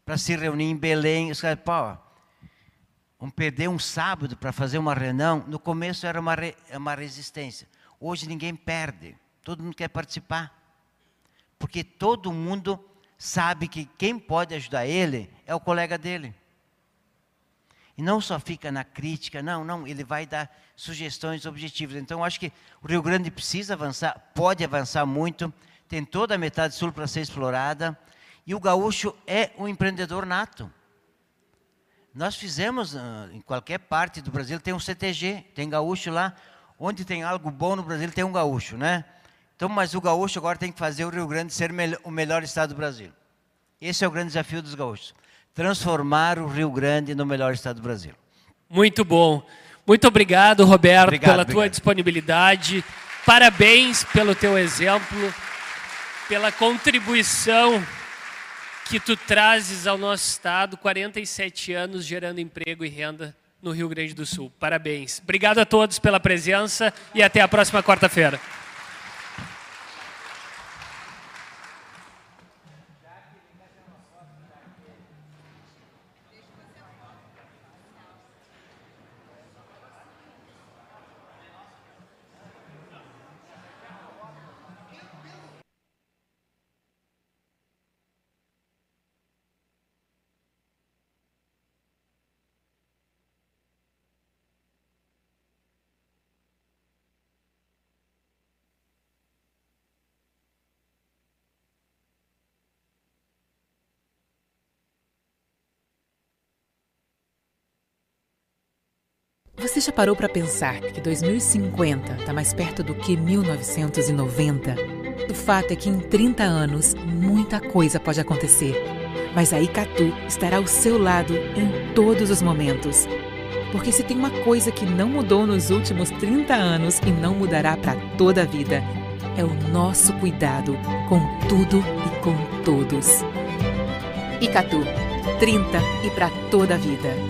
para se reunir em Belém. Os caras, pô, vamos perder um sábado para fazer uma reunião. No começo era uma, re, uma resistência. Hoje ninguém perde. Todo mundo quer participar. Porque todo mundo sabe que quem pode ajudar ele é o colega dele. E não só fica na crítica, não, não, ele vai dar sugestões objetivas. Então, acho que o Rio Grande precisa avançar, pode avançar muito tem toda a metade sul para ser explorada, e o gaúcho é um empreendedor nato. Nós fizemos, ah, em qualquer parte do Brasil, tem um CTG, tem gaúcho lá, onde tem algo bom no Brasil, tem um gaúcho, né? Então, mas o gaúcho agora tem que fazer o Rio Grande ser o melhor estado do Brasil. Esse é o grande desafio dos gaúchos. Transformar o Rio Grande no melhor estado do Brasil. Muito bom. Muito obrigado, Roberto, obrigado, pela obrigado. tua disponibilidade. Parabéns pelo teu exemplo pela contribuição que tu trazes ao nosso estado, 47 anos gerando emprego e renda no Rio Grande do Sul. Parabéns. Obrigado a todos pela presença e até a próxima quarta-feira. Você já parou para pensar que 2050 está mais perto do que 1990? O fato é que em 30 anos, muita coisa pode acontecer. Mas a Icatu estará ao seu lado em todos os momentos. Porque se tem uma coisa que não mudou nos últimos 30 anos e não mudará para toda a vida, é o nosso cuidado com tudo e com todos. Icatu, 30 e para toda a vida.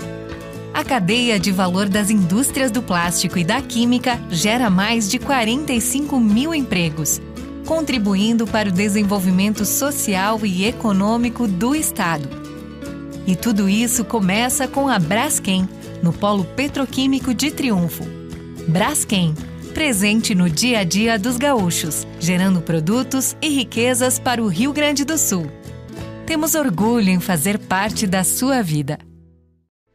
A cadeia de valor das indústrias do plástico e da química gera mais de 45 mil empregos, contribuindo para o desenvolvimento social e econômico do Estado. E tudo isso começa com a Braskem, no Polo Petroquímico de Triunfo. Braskem, presente no dia a dia dos gaúchos, gerando produtos e riquezas para o Rio Grande do Sul. Temos orgulho em fazer parte da sua vida.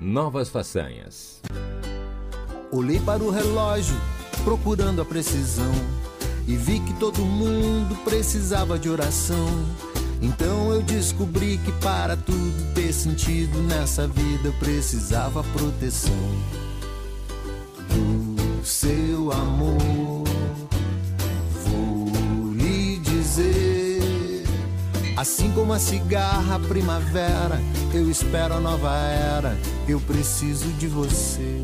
Novas façanhas. Olhei para o relógio, procurando a precisão, e vi que todo mundo precisava de oração. Então eu descobri que para tudo ter sentido nessa vida eu precisava proteção do seu amor. Assim como a cigarra primavera, eu espero a nova era, eu preciso de você.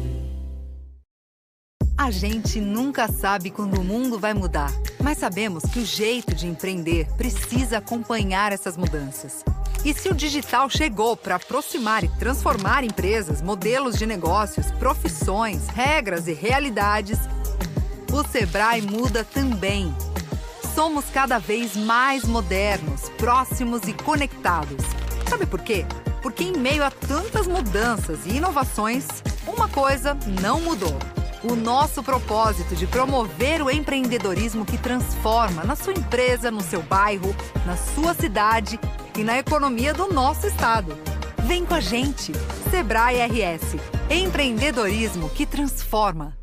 A gente nunca sabe quando o mundo vai mudar, mas sabemos que o jeito de empreender precisa acompanhar essas mudanças. E se o digital chegou para aproximar e transformar empresas, modelos de negócios, profissões, regras e realidades, o Sebrae muda também. Somos cada vez mais modernos, próximos e conectados. Sabe por quê? Porque em meio a tantas mudanças e inovações, uma coisa não mudou o nosso propósito de promover o empreendedorismo que transforma na sua empresa, no seu bairro, na sua cidade e na economia do nosso estado. Vem com a gente, Sebrae RS. Empreendedorismo que transforma.